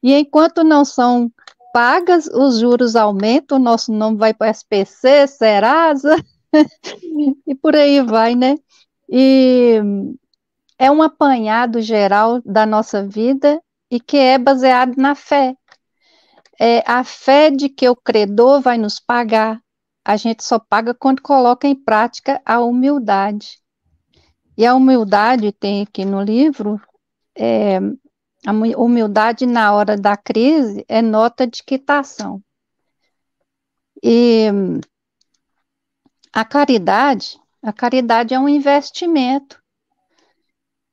E enquanto não são pagas, os juros aumentam, o nosso nome vai para SPC, Serasa, e por aí vai, né? E é um apanhado geral da nossa vida e que é baseado na fé. É a fé de que o credor vai nos pagar. A gente só paga quando coloca em prática a humildade. E a humildade tem aqui no livro, é, a humildade na hora da crise é nota de quitação. E a caridade, a caridade é um investimento.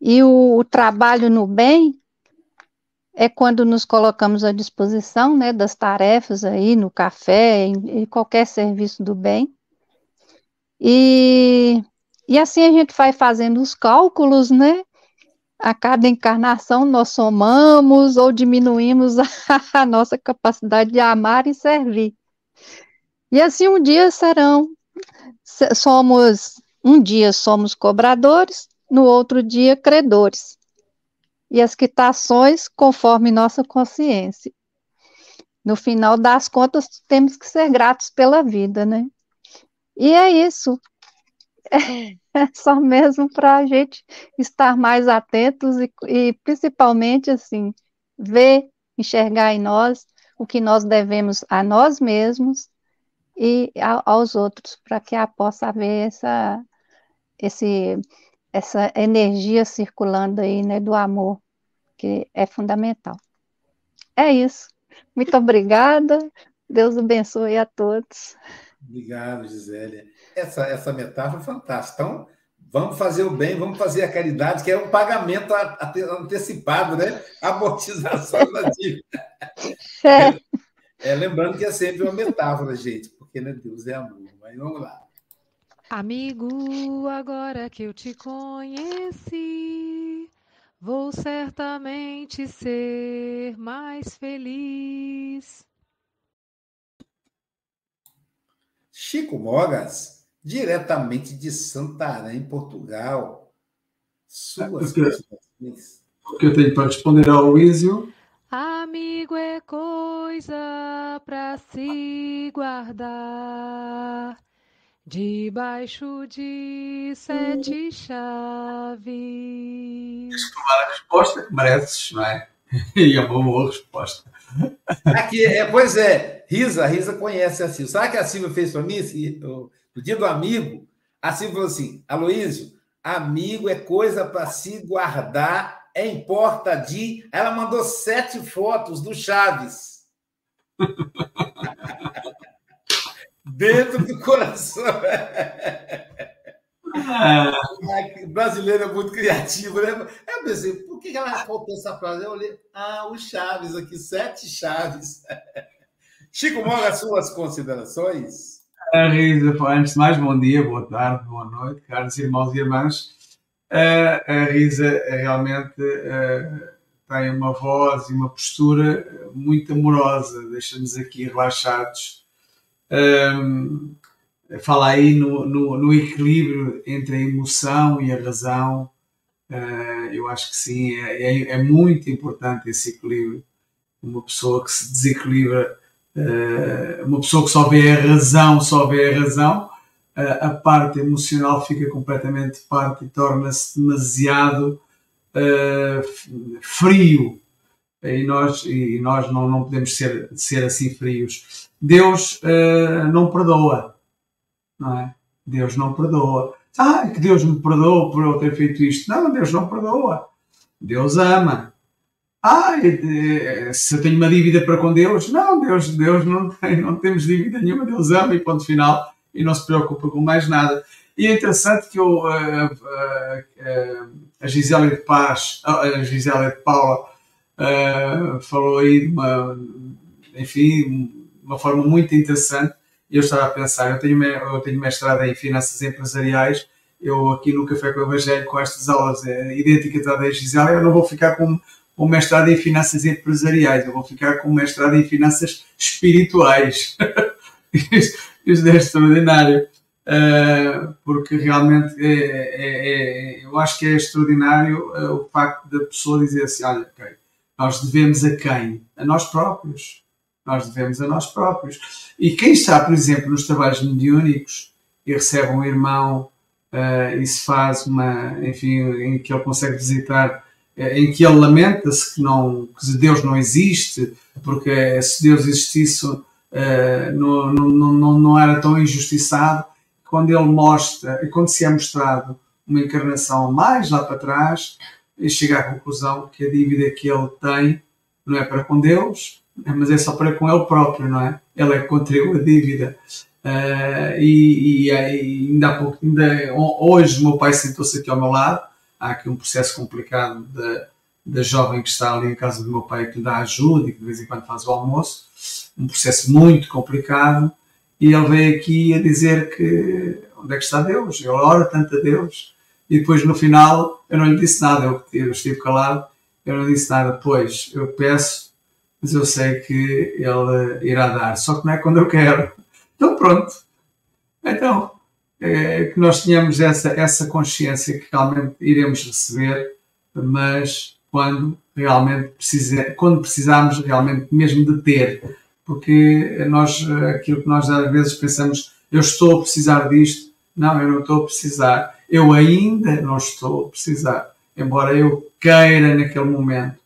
E o, o trabalho no bem é quando nos colocamos à disposição né, das tarefas aí no café, em, em qualquer serviço do bem. E, e assim a gente vai fazendo os cálculos, né? A cada encarnação nós somamos ou diminuímos a, nossa capacidade de amar e servir. E assim um dia serão, somos, um dia somos cobradores, no outro dia credores e as quitações conforme nossa consciência. No final das contas, temos que ser gratos pela vida, né? E é isso. É só mesmo para a gente estar mais atentos e, e, principalmente, assim, ver, enxergar em nós o que nós devemos a nós mesmos e a, aos outros, para que possa haver essa, esse, essa energia circulando aí, né, do amor que é fundamental. É isso. Muito obrigada. Deus abençoe a todos. Obrigado, Gisélia. Essa, essa metáfora é fantástica. Então, vamos fazer o bem, vamos fazer a caridade, que é um pagamento antecipado, né? Amortização da dívida. É. É, lembrando que é sempre uma metáfora, gente, porque né, Deus é amor. Mas vamos lá. Amigo, agora que eu te conheci, Vou certamente ser mais feliz. Chico Mogas, diretamente de Santarém, Portugal. Suas é O que eu tenho para responder ao Luísio? Amigo é coisa para se guardar Debaixo de sete chaves. Tens que tomar a resposta que mereces, não é? E é uma boa resposta. Aqui, é, pois é, Risa, Risa conhece a Silvia. Sabe o que a Silvia fez para mim? No dia do amigo, a Silvia falou assim: Aloísio, amigo é coisa para se guardar, é importa de. Ela mandou sete fotos do Chaves. Dentro do coração. É. brasileiro é muito criativo, né? Eu pensei, por que ela faltou essa frase? Eu olhei, ah, o Chaves aqui, sete Chaves. Chico Moga, suas considerações? Antes de mais, bom dia, boa tarde, boa noite, caros irmãos e irmãs. A Risa realmente tem uma voz e uma postura muito amorosa, deixa-nos aqui relaxados. Fala aí no, no, no, equilíbrio entre a emoção e a razão. Eu acho que sim, é, é, é muito importante esse equilíbrio. Uma pessoa que se desequilibra uh, uma pessoa que só vê a razão, só vê a razão, uh, a parte emocional fica completamente de parte e torna-se demasiado frio. E nós, e nós não, não podemos ser, ser assim frios. Deus não perdoa, não é? Deus não perdoa. Ah, que Deus me perdoa por eu ter feito isto. Não, Deus não perdoa. Deus ama. Ah, se eu tenho uma dívida para com Deus, não, Deus, Deus não tem, não temos dívida nenhuma, Deus ama e ponto final e não se preocupa com mais nada. E é interessante que eu, uh, uh, uh, a Gisela de Paz, a Gisela de Paula, falou aí de uma, enfim, uma forma muito interessante. Eu estava a pensar, eu tenho, eu tenho mestrado em finanças empresariais, eu aqui no Café com o Evangelho, com estas aulas idênticas à da Gisela, eu não vou ficar com com mestrado em finanças empresariais, eu vou ficar com mestrado em finanças espirituais. Isto é extraordinário, uh, porque realmente é, é, é, eu acho que é extraordinário uh, o facto da pessoa dizer assim: olha, okay, nós devemos a quem? A nós próprios. Nós devemos a nós próprios. E quem está, por exemplo, nos trabalhos mediúnicos e recebe um irmão uh, e se faz uma, enfim, em que ele consegue visitar eh, em que ele lamenta-se que, não, que Deus não existe, porque se Deus existisse uh, não, não, não, não era tão injustiçado. Quando ele mostra, quando se é mostrado uma encarnação mais lá para trás, ele chega à conclusão que a dívida que ele tem não é para com Deus, mas é só para com ele próprio, não é? Ele é que contribuiu a dívida. Uh, e, e, e, ainda há pouco, ainda, hoje, o meu pai sentou-se aqui ao meu lado. Há aqui um processo complicado da jovem que está ali em casa do meu pai que lhe dá ajuda e que de vez em quando faz o almoço, um processo muito complicado, e ele veio aqui a dizer que onde é que está Deus? Ele ora tanto a Deus, e depois no final eu não lhe disse nada, eu, eu estive calado, eu não disse nada, pois eu peço, mas eu sei que ele irá dar, só que não é quando eu quero. Então pronto. Então, é, que nós tenhamos essa, essa consciência que realmente iremos receber, mas quando realmente precisa, quando precisamos realmente mesmo de ter, porque nós, aquilo que nós às vezes pensamos, eu estou a precisar disto, não, eu não estou a precisar, eu ainda não estou a precisar, embora eu queira naquele momento.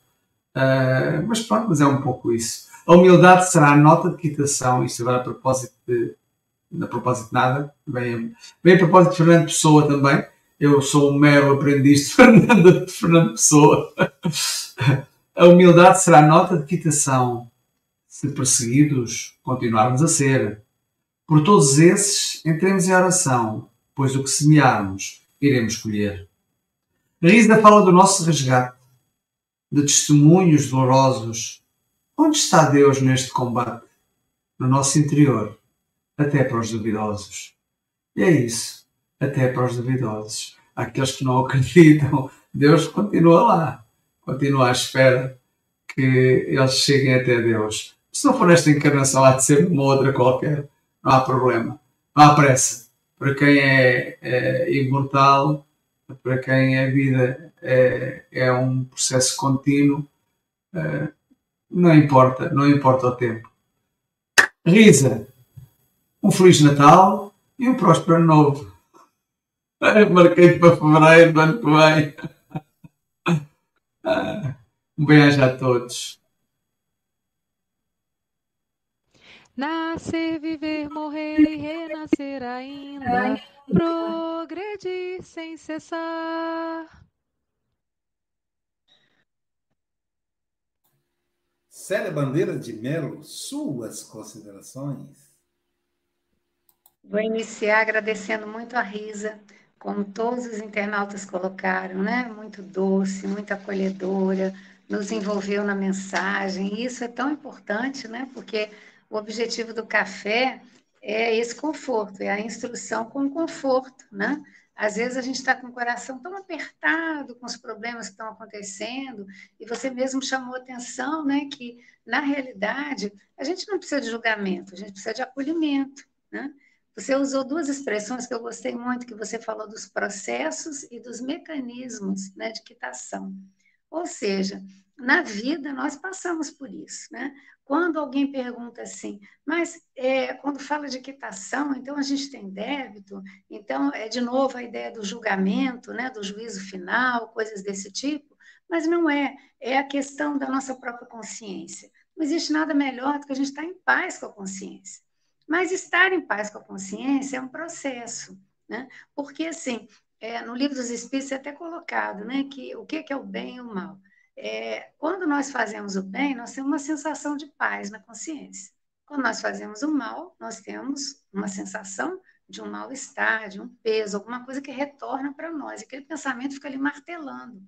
Uh, mas pronto, mas é um pouco isso. A humildade será a nota de quitação, isto agora a propósito de, a propósito de nada, bem, bem a propósito de Fernando Pessoa também. Eu sou um mero aprendiz de Fernando, de Fernando Pessoa. A humildade será nota de quitação, se perseguidos continuarmos a ser. Por todos esses, entremos em oração, pois o que semearmos, iremos colher. A Risa fala do nosso resgate, de testemunhos dolorosos. Onde está Deus neste combate? No nosso interior até para os duvidosos. E é isso, até para os duvidosos. Aqueles que não acreditam, Deus continua lá, continua à espera que eles cheguem até Deus. Se não for esta encarnação, há de ser uma outra qualquer, não há problema, não há pressa. Para quem é, é imortal, para quem a vida é, é um processo contínuo, é, não importa, não importa o tempo. Risa, um Feliz Natal e um próspero Ano Novo. Marquei para fevereiro do ano que vem. Um beijo a todos. Nascer, viver, morrer e renascer ainda, progredir sem cessar. Célia Bandeira de Melo, suas considerações. Vou iniciar agradecendo muito a Risa, como todos os internautas colocaram, né? Muito doce, muito acolhedora, nos envolveu na mensagem. Isso é tão importante, né? Porque o objetivo do café é esse conforto, é a instrução com conforto, né? Às vezes a gente está com o coração tão apertado com os problemas que estão acontecendo, e você mesmo chamou atenção, né, que na realidade a gente não precisa de julgamento, a gente precisa de acolhimento, né? Você usou duas expressões que eu gostei muito, que você falou dos processos e dos mecanismos né, de quitação. Ou seja, na vida nós passamos por isso, né? Quando alguém pergunta assim, mas é, quando fala de quitação, então a gente tem débito, então é de novo a ideia do julgamento, né, do juízo final, coisas desse tipo, mas não é, é a questão da nossa própria consciência. Não existe nada melhor do que a gente estar em paz com a consciência. Mas estar em paz com a consciência é um processo, né? Porque assim, é, no livro dos Espíritos é até colocado, né, que o que é o bem e o mal. É, quando nós fazemos o bem, nós temos uma sensação de paz na consciência. Quando nós fazemos o mal, nós temos uma sensação de um mal-estar, de um peso, alguma coisa que retorna para nós. Aquele pensamento fica ali martelando.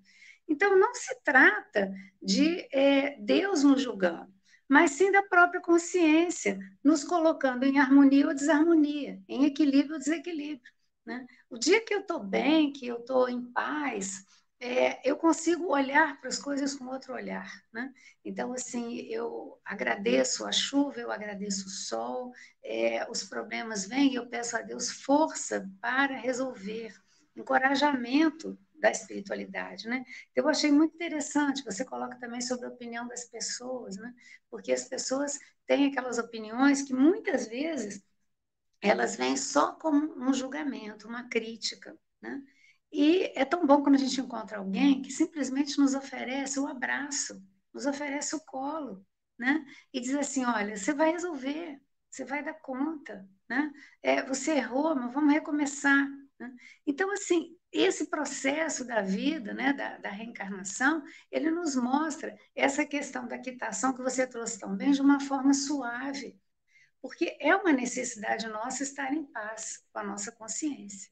Então, não se trata de é, Deus nos julgando, mas sim da própria consciência, nos colocando em harmonia ou desarmonia, em equilíbrio ou desequilíbrio. Né? O dia que eu estou bem, que eu estou em paz, é, eu consigo olhar para as coisas com outro olhar, né? Então, assim, eu agradeço a chuva, eu agradeço o sol, é, os problemas vêm e eu peço a Deus força para resolver, encorajamento da espiritualidade, né? Então, eu achei muito interessante, você coloca também sobre a opinião das pessoas, né? Porque as pessoas têm aquelas opiniões que muitas vezes elas vêm só como um julgamento, uma crítica, né? E é tão bom quando a gente encontra alguém que simplesmente nos oferece o abraço, nos oferece o colo, né? E diz assim: olha, você vai resolver, você vai dar conta, né? É, você errou, mas vamos recomeçar. Né? Então, assim, esse processo da vida, né, da, da, reencarnação, ele nos mostra essa questão da quitação que você trouxe tão bem de uma forma suave, porque é uma necessidade nossa estar em paz com a nossa consciência.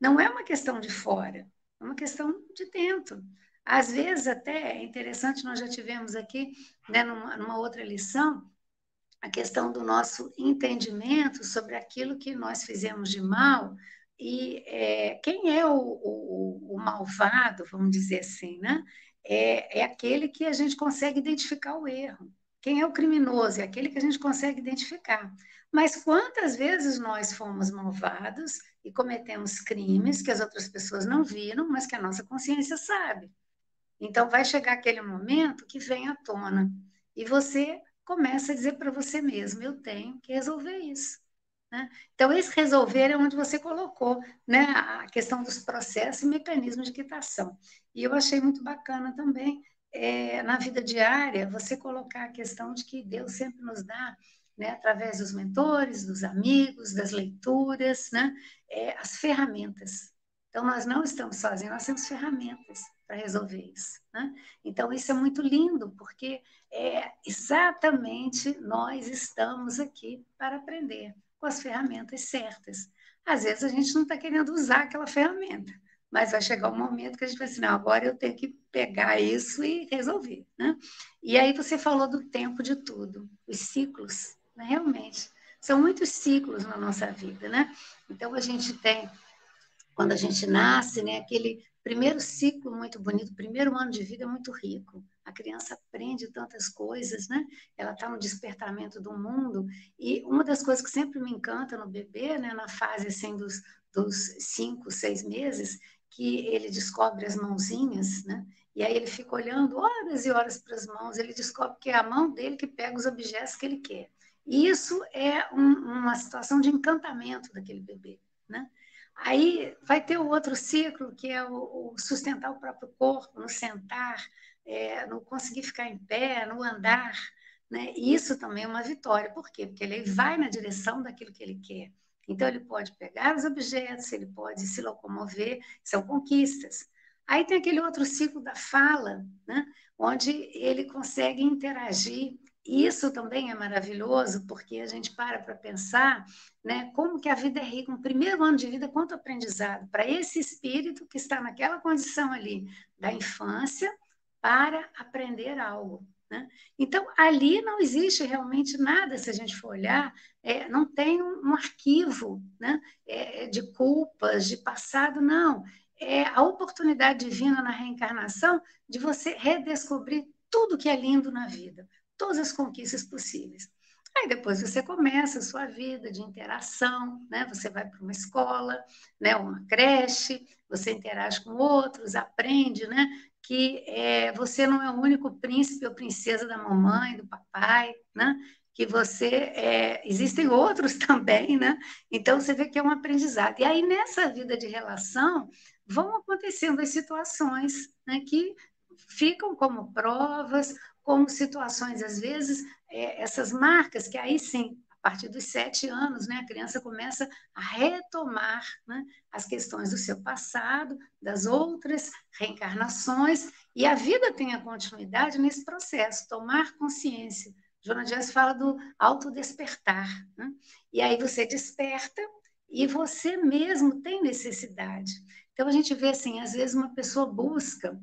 Não é uma questão de fora, é uma questão de dentro. Às vezes, até é interessante, nós já tivemos aqui, né, numa, numa outra lição, a questão do nosso entendimento sobre aquilo que nós fizemos de mal e é, quem é o, o, o, malvado, vamos dizer assim, né? É, é aquele que a gente consegue identificar o erro. Quem é o criminoso? É aquele que a gente consegue identificar. Mas quantas vezes nós fomos malvados e cometemos crimes que as outras pessoas não viram, mas que a nossa consciência sabe? Então vai chegar aquele momento que vem à tona e você começa a dizer para você mesmo: eu tenho que resolver isso. Né? Então, esse resolver é onde você colocou né, a questão dos processos e mecanismos de quitação. E eu achei muito bacana também é, na vida diária, você colocar a questão de que Deus sempre nos dá, né, através dos mentores, dos amigos, das leituras, né, é, as ferramentas. Então, nós não estamos sozinhos, nós temos ferramentas para resolver isso. Né? Então, isso é muito lindo, porque é exatamente nós estamos aqui para aprender com as ferramentas certas. Às vezes, a gente não está querendo usar aquela ferramenta, mas vai chegar um momento que a gente vai assim, não, agora eu tenho que pegar isso e resolver, né? E aí você falou do tempo de tudo, os ciclos? Realmente, são muitos ciclos na nossa vida, né? Então a gente tem, quando a gente nasce, né, aquele primeiro ciclo muito bonito, primeiro ano de vida muito rico. A criança aprende tantas coisas, né? Ela está no despertamento do mundo. E uma das coisas que sempre me encanta no bebê, né, na fase assim dos, dos cinco, seis meses, que ele descobre as mãozinhas, né? E aí ele fica olhando horas e horas para as mãos, ele descobre que é a mão dele que pega os objetos que ele quer. Isso é um, uma situação de encantamento daquele bebê, né? Aí vai ter o outro ciclo, que é o, o sustentar o próprio corpo, no sentar, é, no conseguir ficar em pé, no andar, Né? Isso também é uma vitória. Por quê? Porque ele vai na direção daquilo que ele quer. Então, ele pode pegar os objetos, ele pode se locomover, são conquistas. Aí tem aquele outro ciclo da fala, né? onde ele consegue interagir. Isso também é maravilhoso, porque a gente para para pensar né, como que a vida é rica. No primeiro ano de vida, quanto aprendizado para esse espírito que está naquela condição ali da infância para aprender algo. Né? Então, ali não existe realmente nada, se a gente for olhar, é, não tem um, um arquivo né? É, de culpas, de passado, não é a oportunidade divina na reencarnação de você redescobrir tudo que é lindo na vida, todas as conquistas possíveis. Aí depois você começa a sua vida de interação, né? Você vai para uma escola, né? Uma creche, você interage com outros, aprende, né? Que é, você não é o único príncipe ou princesa da mamãe, do papai, né? Que você é, existem outros também, né? Então você vê que é um aprendizado. E aí nessa vida de relação vão acontecendo as situações né, que ficam como provas, como situações, às vezes, é, essas marcas, que aí sim, a partir dos sete anos, né, a criança começa a retomar né, as questões do seu passado, das outras reencarnações, e a vida tem a continuidade nesse processo, tomar consciência. Jonas Dias fala do autodespertar. Né? E aí você desperta e você mesmo tem necessidade. Então, a gente vê, assim, às vezes uma pessoa busca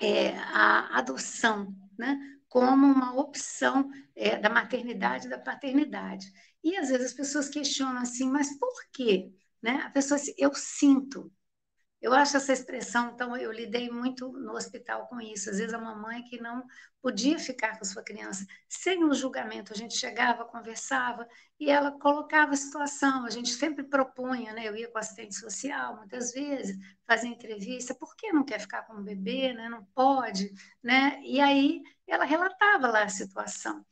é, a adoção, né? como uma opção é, da maternidade e da paternidade. E às vezes as pessoas questionam assim, mas por quê? Né? A pessoa eu sinto, eu acho essa expressão, então, eu lidei muito no hospital com isso. Às vezes, a mamãe que não podia ficar com sua criança, sem um julgamento, a gente chegava, conversava e ela colocava a situação. A gente sempre propunha, né? Eu ia com assistente social, muitas vezes, fazia entrevista. Por que não quer ficar com o bebê, né? Não pode, né? E aí, ela relatava lá a situação.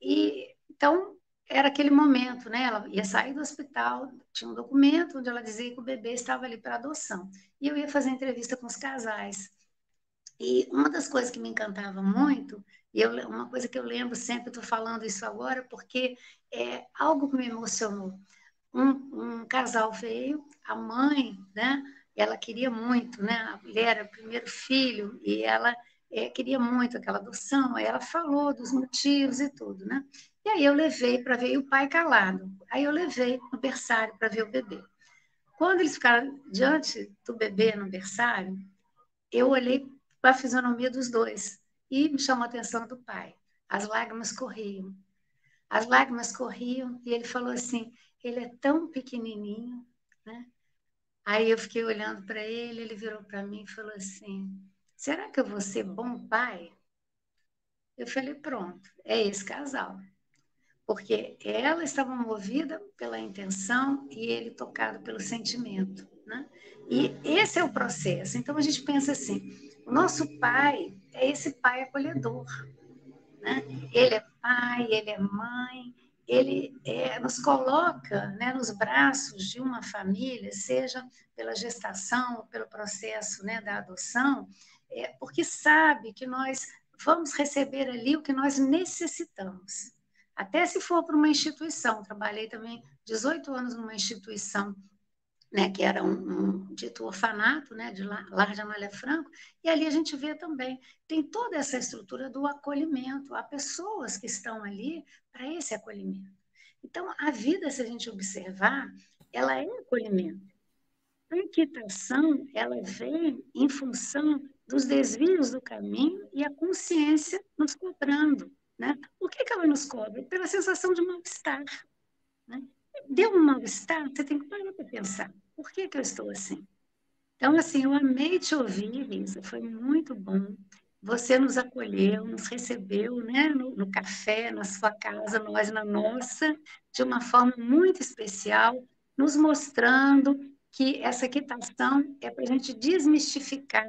E, então, era aquele momento, né? Ela ia sair do hospital, tinha um documento onde ela dizia que o bebê estava ali para adoção. E eu ia fazer entrevista com os casais. E uma das coisas que me encantava muito, e eu, uma coisa que eu lembro sempre, estou falando isso agora, porque é algo que me emocionou. Um, um casal veio, a mãe, né? Ela queria muito, né? A mulher era o primeiro filho e ela é, queria muito aquela adoção. Aí ela falou dos motivos e tudo, né? E aí eu levei para ver o pai calado. Aí eu levei no berçário para ver o bebê. Quando eles ficaram diante do bebê no berçário, eu olhei para a fisionomia dos dois e me chamou a atenção do pai. As lágrimas corriam. As lágrimas corriam e ele falou assim: ele é tão pequenininho, né? Aí eu fiquei olhando para ele, ele virou para mim e falou assim: será que eu vou ser bom pai? Eu falei: pronto, é esse casal porque ela estava movida pela intenção e ele tocado pelo sentimento. Né? E esse é o processo. Então a gente pensa assim: o nosso pai é esse pai acolhedor. Né? Ele é pai, ele é mãe, ele é, nos coloca né, nos braços de uma família, seja pela gestação, pelo processo né, da adoção, é, porque sabe que nós vamos receber ali o que nós necessitamos. Até se for para uma instituição, trabalhei também 18 anos numa instituição, né, que era um, um dito orfanato, né, de Lar de Amália Franco, e ali a gente vê também, tem toda essa estrutura do acolhimento, há pessoas que estão ali para esse acolhimento. Então, a vida, se a gente observar, ela é acolhimento. A inquietação, ela vem em função dos desvios do caminho e a consciência nos cobrando. Né? Por que, que ela nos cobra? Pela sensação de mal-estar. Né? Deu um mal-estar, você tem que parar para pensar. Por que, que eu estou assim? Então, assim, eu amei te ouvir, Lisa, foi muito bom. Você nos acolheu, nos recebeu né, no, no café, na sua casa, nós na nossa, de uma forma muito especial, nos mostrando que essa quitação é para a gente desmistificar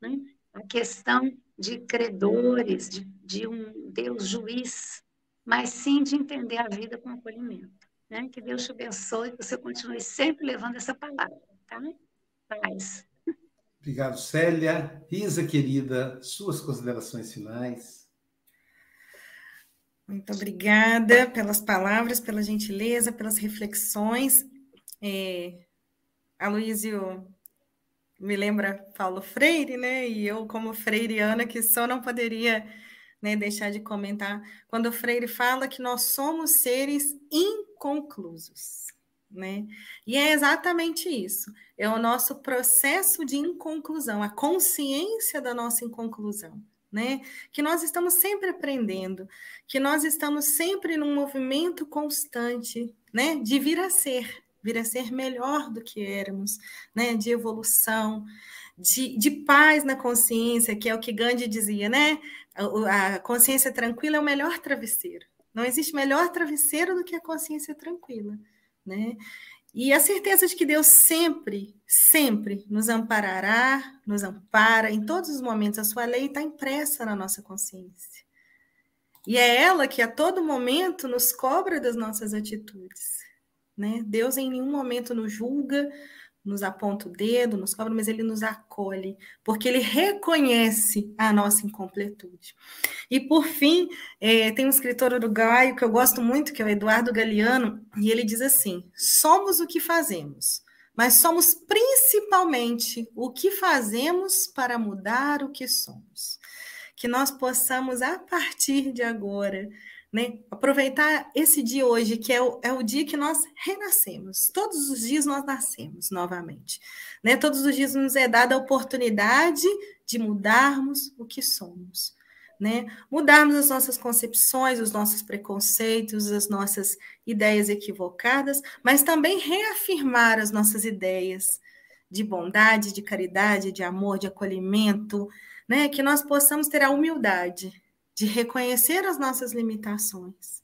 né, a questão de credores, de, de, um Deus juiz, mas sim de entender a vida com acolhimento. Né? Que Deus te abençoe, que você continue sempre levando essa palavra. Tá? Paz. Obrigado, Célia. Risa, querida, suas considerações finais. Muito obrigada pelas palavras, pela gentileza, pelas reflexões. É, Aloysio me lembra Paulo Freire, né? E eu, como freiriana que só não poderia né, deixar de comentar quando o Freire fala que nós somos seres inconclusos, né? E é exatamente isso. É o nosso processo de inconclusão, a consciência da nossa inconclusão. Né? Que nós estamos sempre aprendendo, que nós estamos sempre num movimento constante, né? De vir a ser, vir a ser melhor do que éramos, né? De evolução, de, de paz na consciência, que é o que Gandhi dizia, né? A, a consciência tranquila é o melhor travesseiro. Não existe melhor travesseiro do que a consciência tranquila, né? E a certeza de que Deus sempre, sempre nos amparará, nos ampara em todos os momentos. A sua lei está impressa na nossa consciência. E é ela que a todo momento nos cobra das nossas atitudes. Né? Deus em nenhum momento nos julga, nos aponta o dedo, nos cobra, mas ele nos acolhe, porque ele reconhece a nossa incompletude. E por fim, é, tem um escritor uruguaio que eu gosto muito, que é o Eduardo Galeano, e ele diz assim: somos o que fazemos, mas somos principalmente o que fazemos para mudar o que somos. Que nós possamos, a partir de agora, né? Aproveitar esse dia hoje, que é o, é o dia que nós renascemos. Todos os dias nós nascemos novamente. Né? Todos os dias nos é dada a oportunidade de mudarmos o que somos. Né? Mudarmos as nossas concepções, os nossos preconceitos, as nossas ideias equivocadas, mas também reafirmar as nossas ideias de bondade, de caridade, de amor, de acolhimento, né? Que nós possamos ter a humildade de reconhecer as nossas limitações,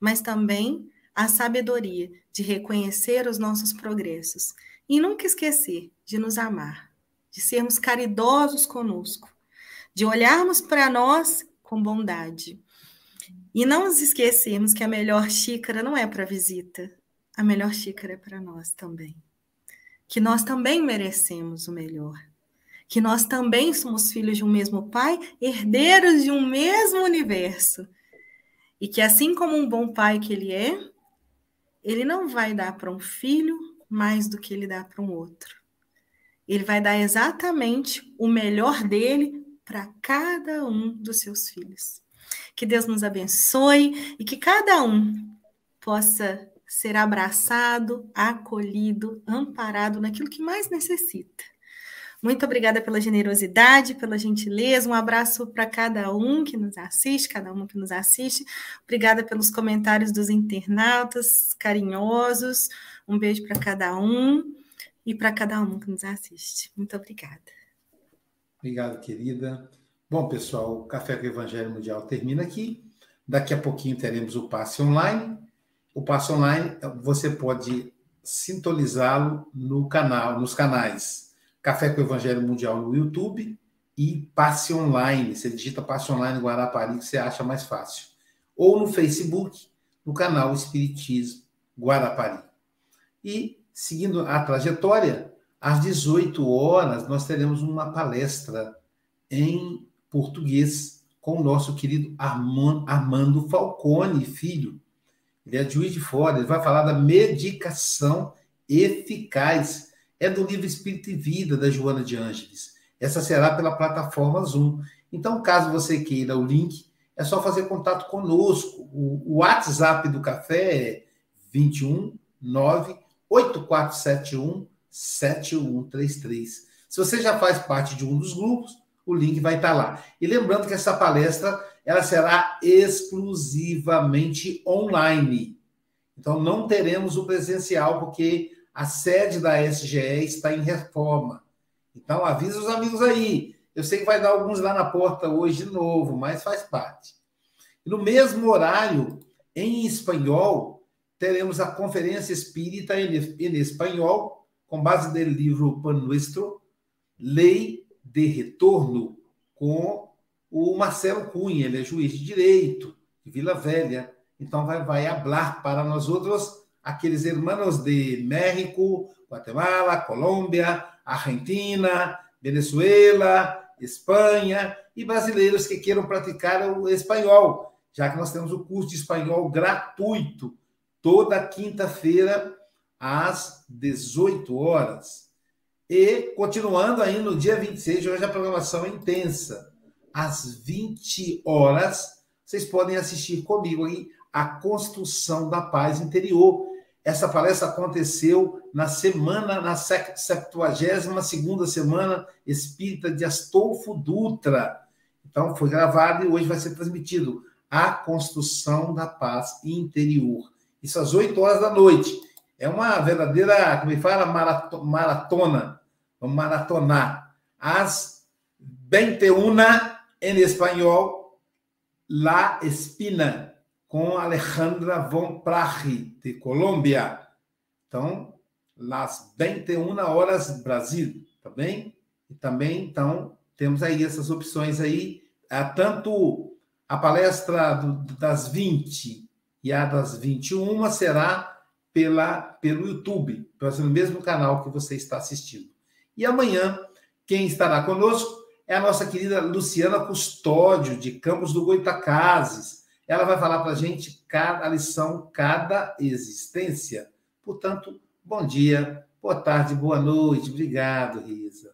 mas também a sabedoria de reconhecer os nossos progressos e nunca esquecer de nos amar, de sermos caridosos conosco, de olharmos para nós com bondade. E não nos esquecermos que a melhor xícara não é para visita, a melhor xícara é para nós também. Que nós também merecemos o melhor que nós também somos filhos de um mesmo Pai, herdeiros de um mesmo universo. E que assim como um bom pai que ele é, ele não vai dar para um filho mais do que ele dá para um outro. Ele vai dar exatamente o melhor dele para cada um dos seus filhos. Que Deus nos abençoe e que cada um possa ser abraçado, acolhido, amparado naquilo que mais necessita muito obrigada pela generosidade, pela gentileza. Um abraço para cada um que nos assiste, cada um que nos assiste. Obrigada pelos comentários dos internautas carinhosos. Um beijo para cada um e para cada um que nos assiste. Muito obrigada. Obrigado, querida. Bom, pessoal, o Café com o Evangelho Mundial termina aqui. Daqui a pouquinho teremos o passe online. O passe online você pode sintonizá-lo no canal, nos canais Café com o Evangelho Mundial no YouTube e Passe Online. Você digita Passe Online Guarapari que você acha mais fácil. Ou no Facebook, no canal Espiritismo Guarapari. E, seguindo a trajetória, às 18 horas nós teremos uma palestra em português com o nosso querido Armando Falcone, filho. Ele é juiz de fora, ele vai falar da medicação eficaz é do livro Espírito e Vida, da Joana de Ângeles. Essa será pela plataforma Zoom. Então, caso você queira o link, é só fazer contato conosco. O, WhatsApp do café é 21 8471 7133. Se você já faz parte de um dos grupos, o link vai estar lá. E lembrando que essa palestra ela será exclusivamente online. Então não teremos o presencial porque a sede da SGE está em reforma. Então, avisa os amigos aí. Eu sei que vai dar alguns lá na porta hoje de novo, mas faz parte. No mesmo horário, em espanhol, teremos a Conferência Espírita em, em espanhol, com base no livro Pan Nuestro, Lei de Retorno, com o Marcelo Cunha, ele é juiz de direito de Vila Velha. Então, vai, vai falar para nós outros aqueles hermanos de México, Guatemala, Colômbia, Argentina, Venezuela, Espanha e brasileiros que queiram praticar o espanhol. já que nós temos o curso de espanhol gratuito toda quinta-feira às 18 horas. E continuando aí no dia 26, hoje a programação é intensa. Às 20 horas, vocês podem assistir comigo aí a construção da paz interior. Essa palestra aconteceu na semana, na 72 semana espírita de Astolfo Dutra. Então, foi gravado e hoje vai ser transmitido a construção da paz interior. Isso às 8 horas da noite. É uma verdadeira, como me fala, maratona. Vamos maratonar. Às 21 em espanhol, La Espina, com Alejandra von Prachi, de Colômbia. Então, às 21 horas Brasil, tá bem? E também, então, temos aí essas opções aí, é, tanto a palestra do, das 20 e a das 21 será pela, pelo YouTube, pelo mesmo canal que você está assistindo. E amanhã, quem estará conosco é a nossa querida Luciana Custódio, de Campos do Goitacazes. Ela vai falar para a gente cada lição, cada existência. Portanto, bom dia, boa tarde, boa noite. Obrigado, Risa.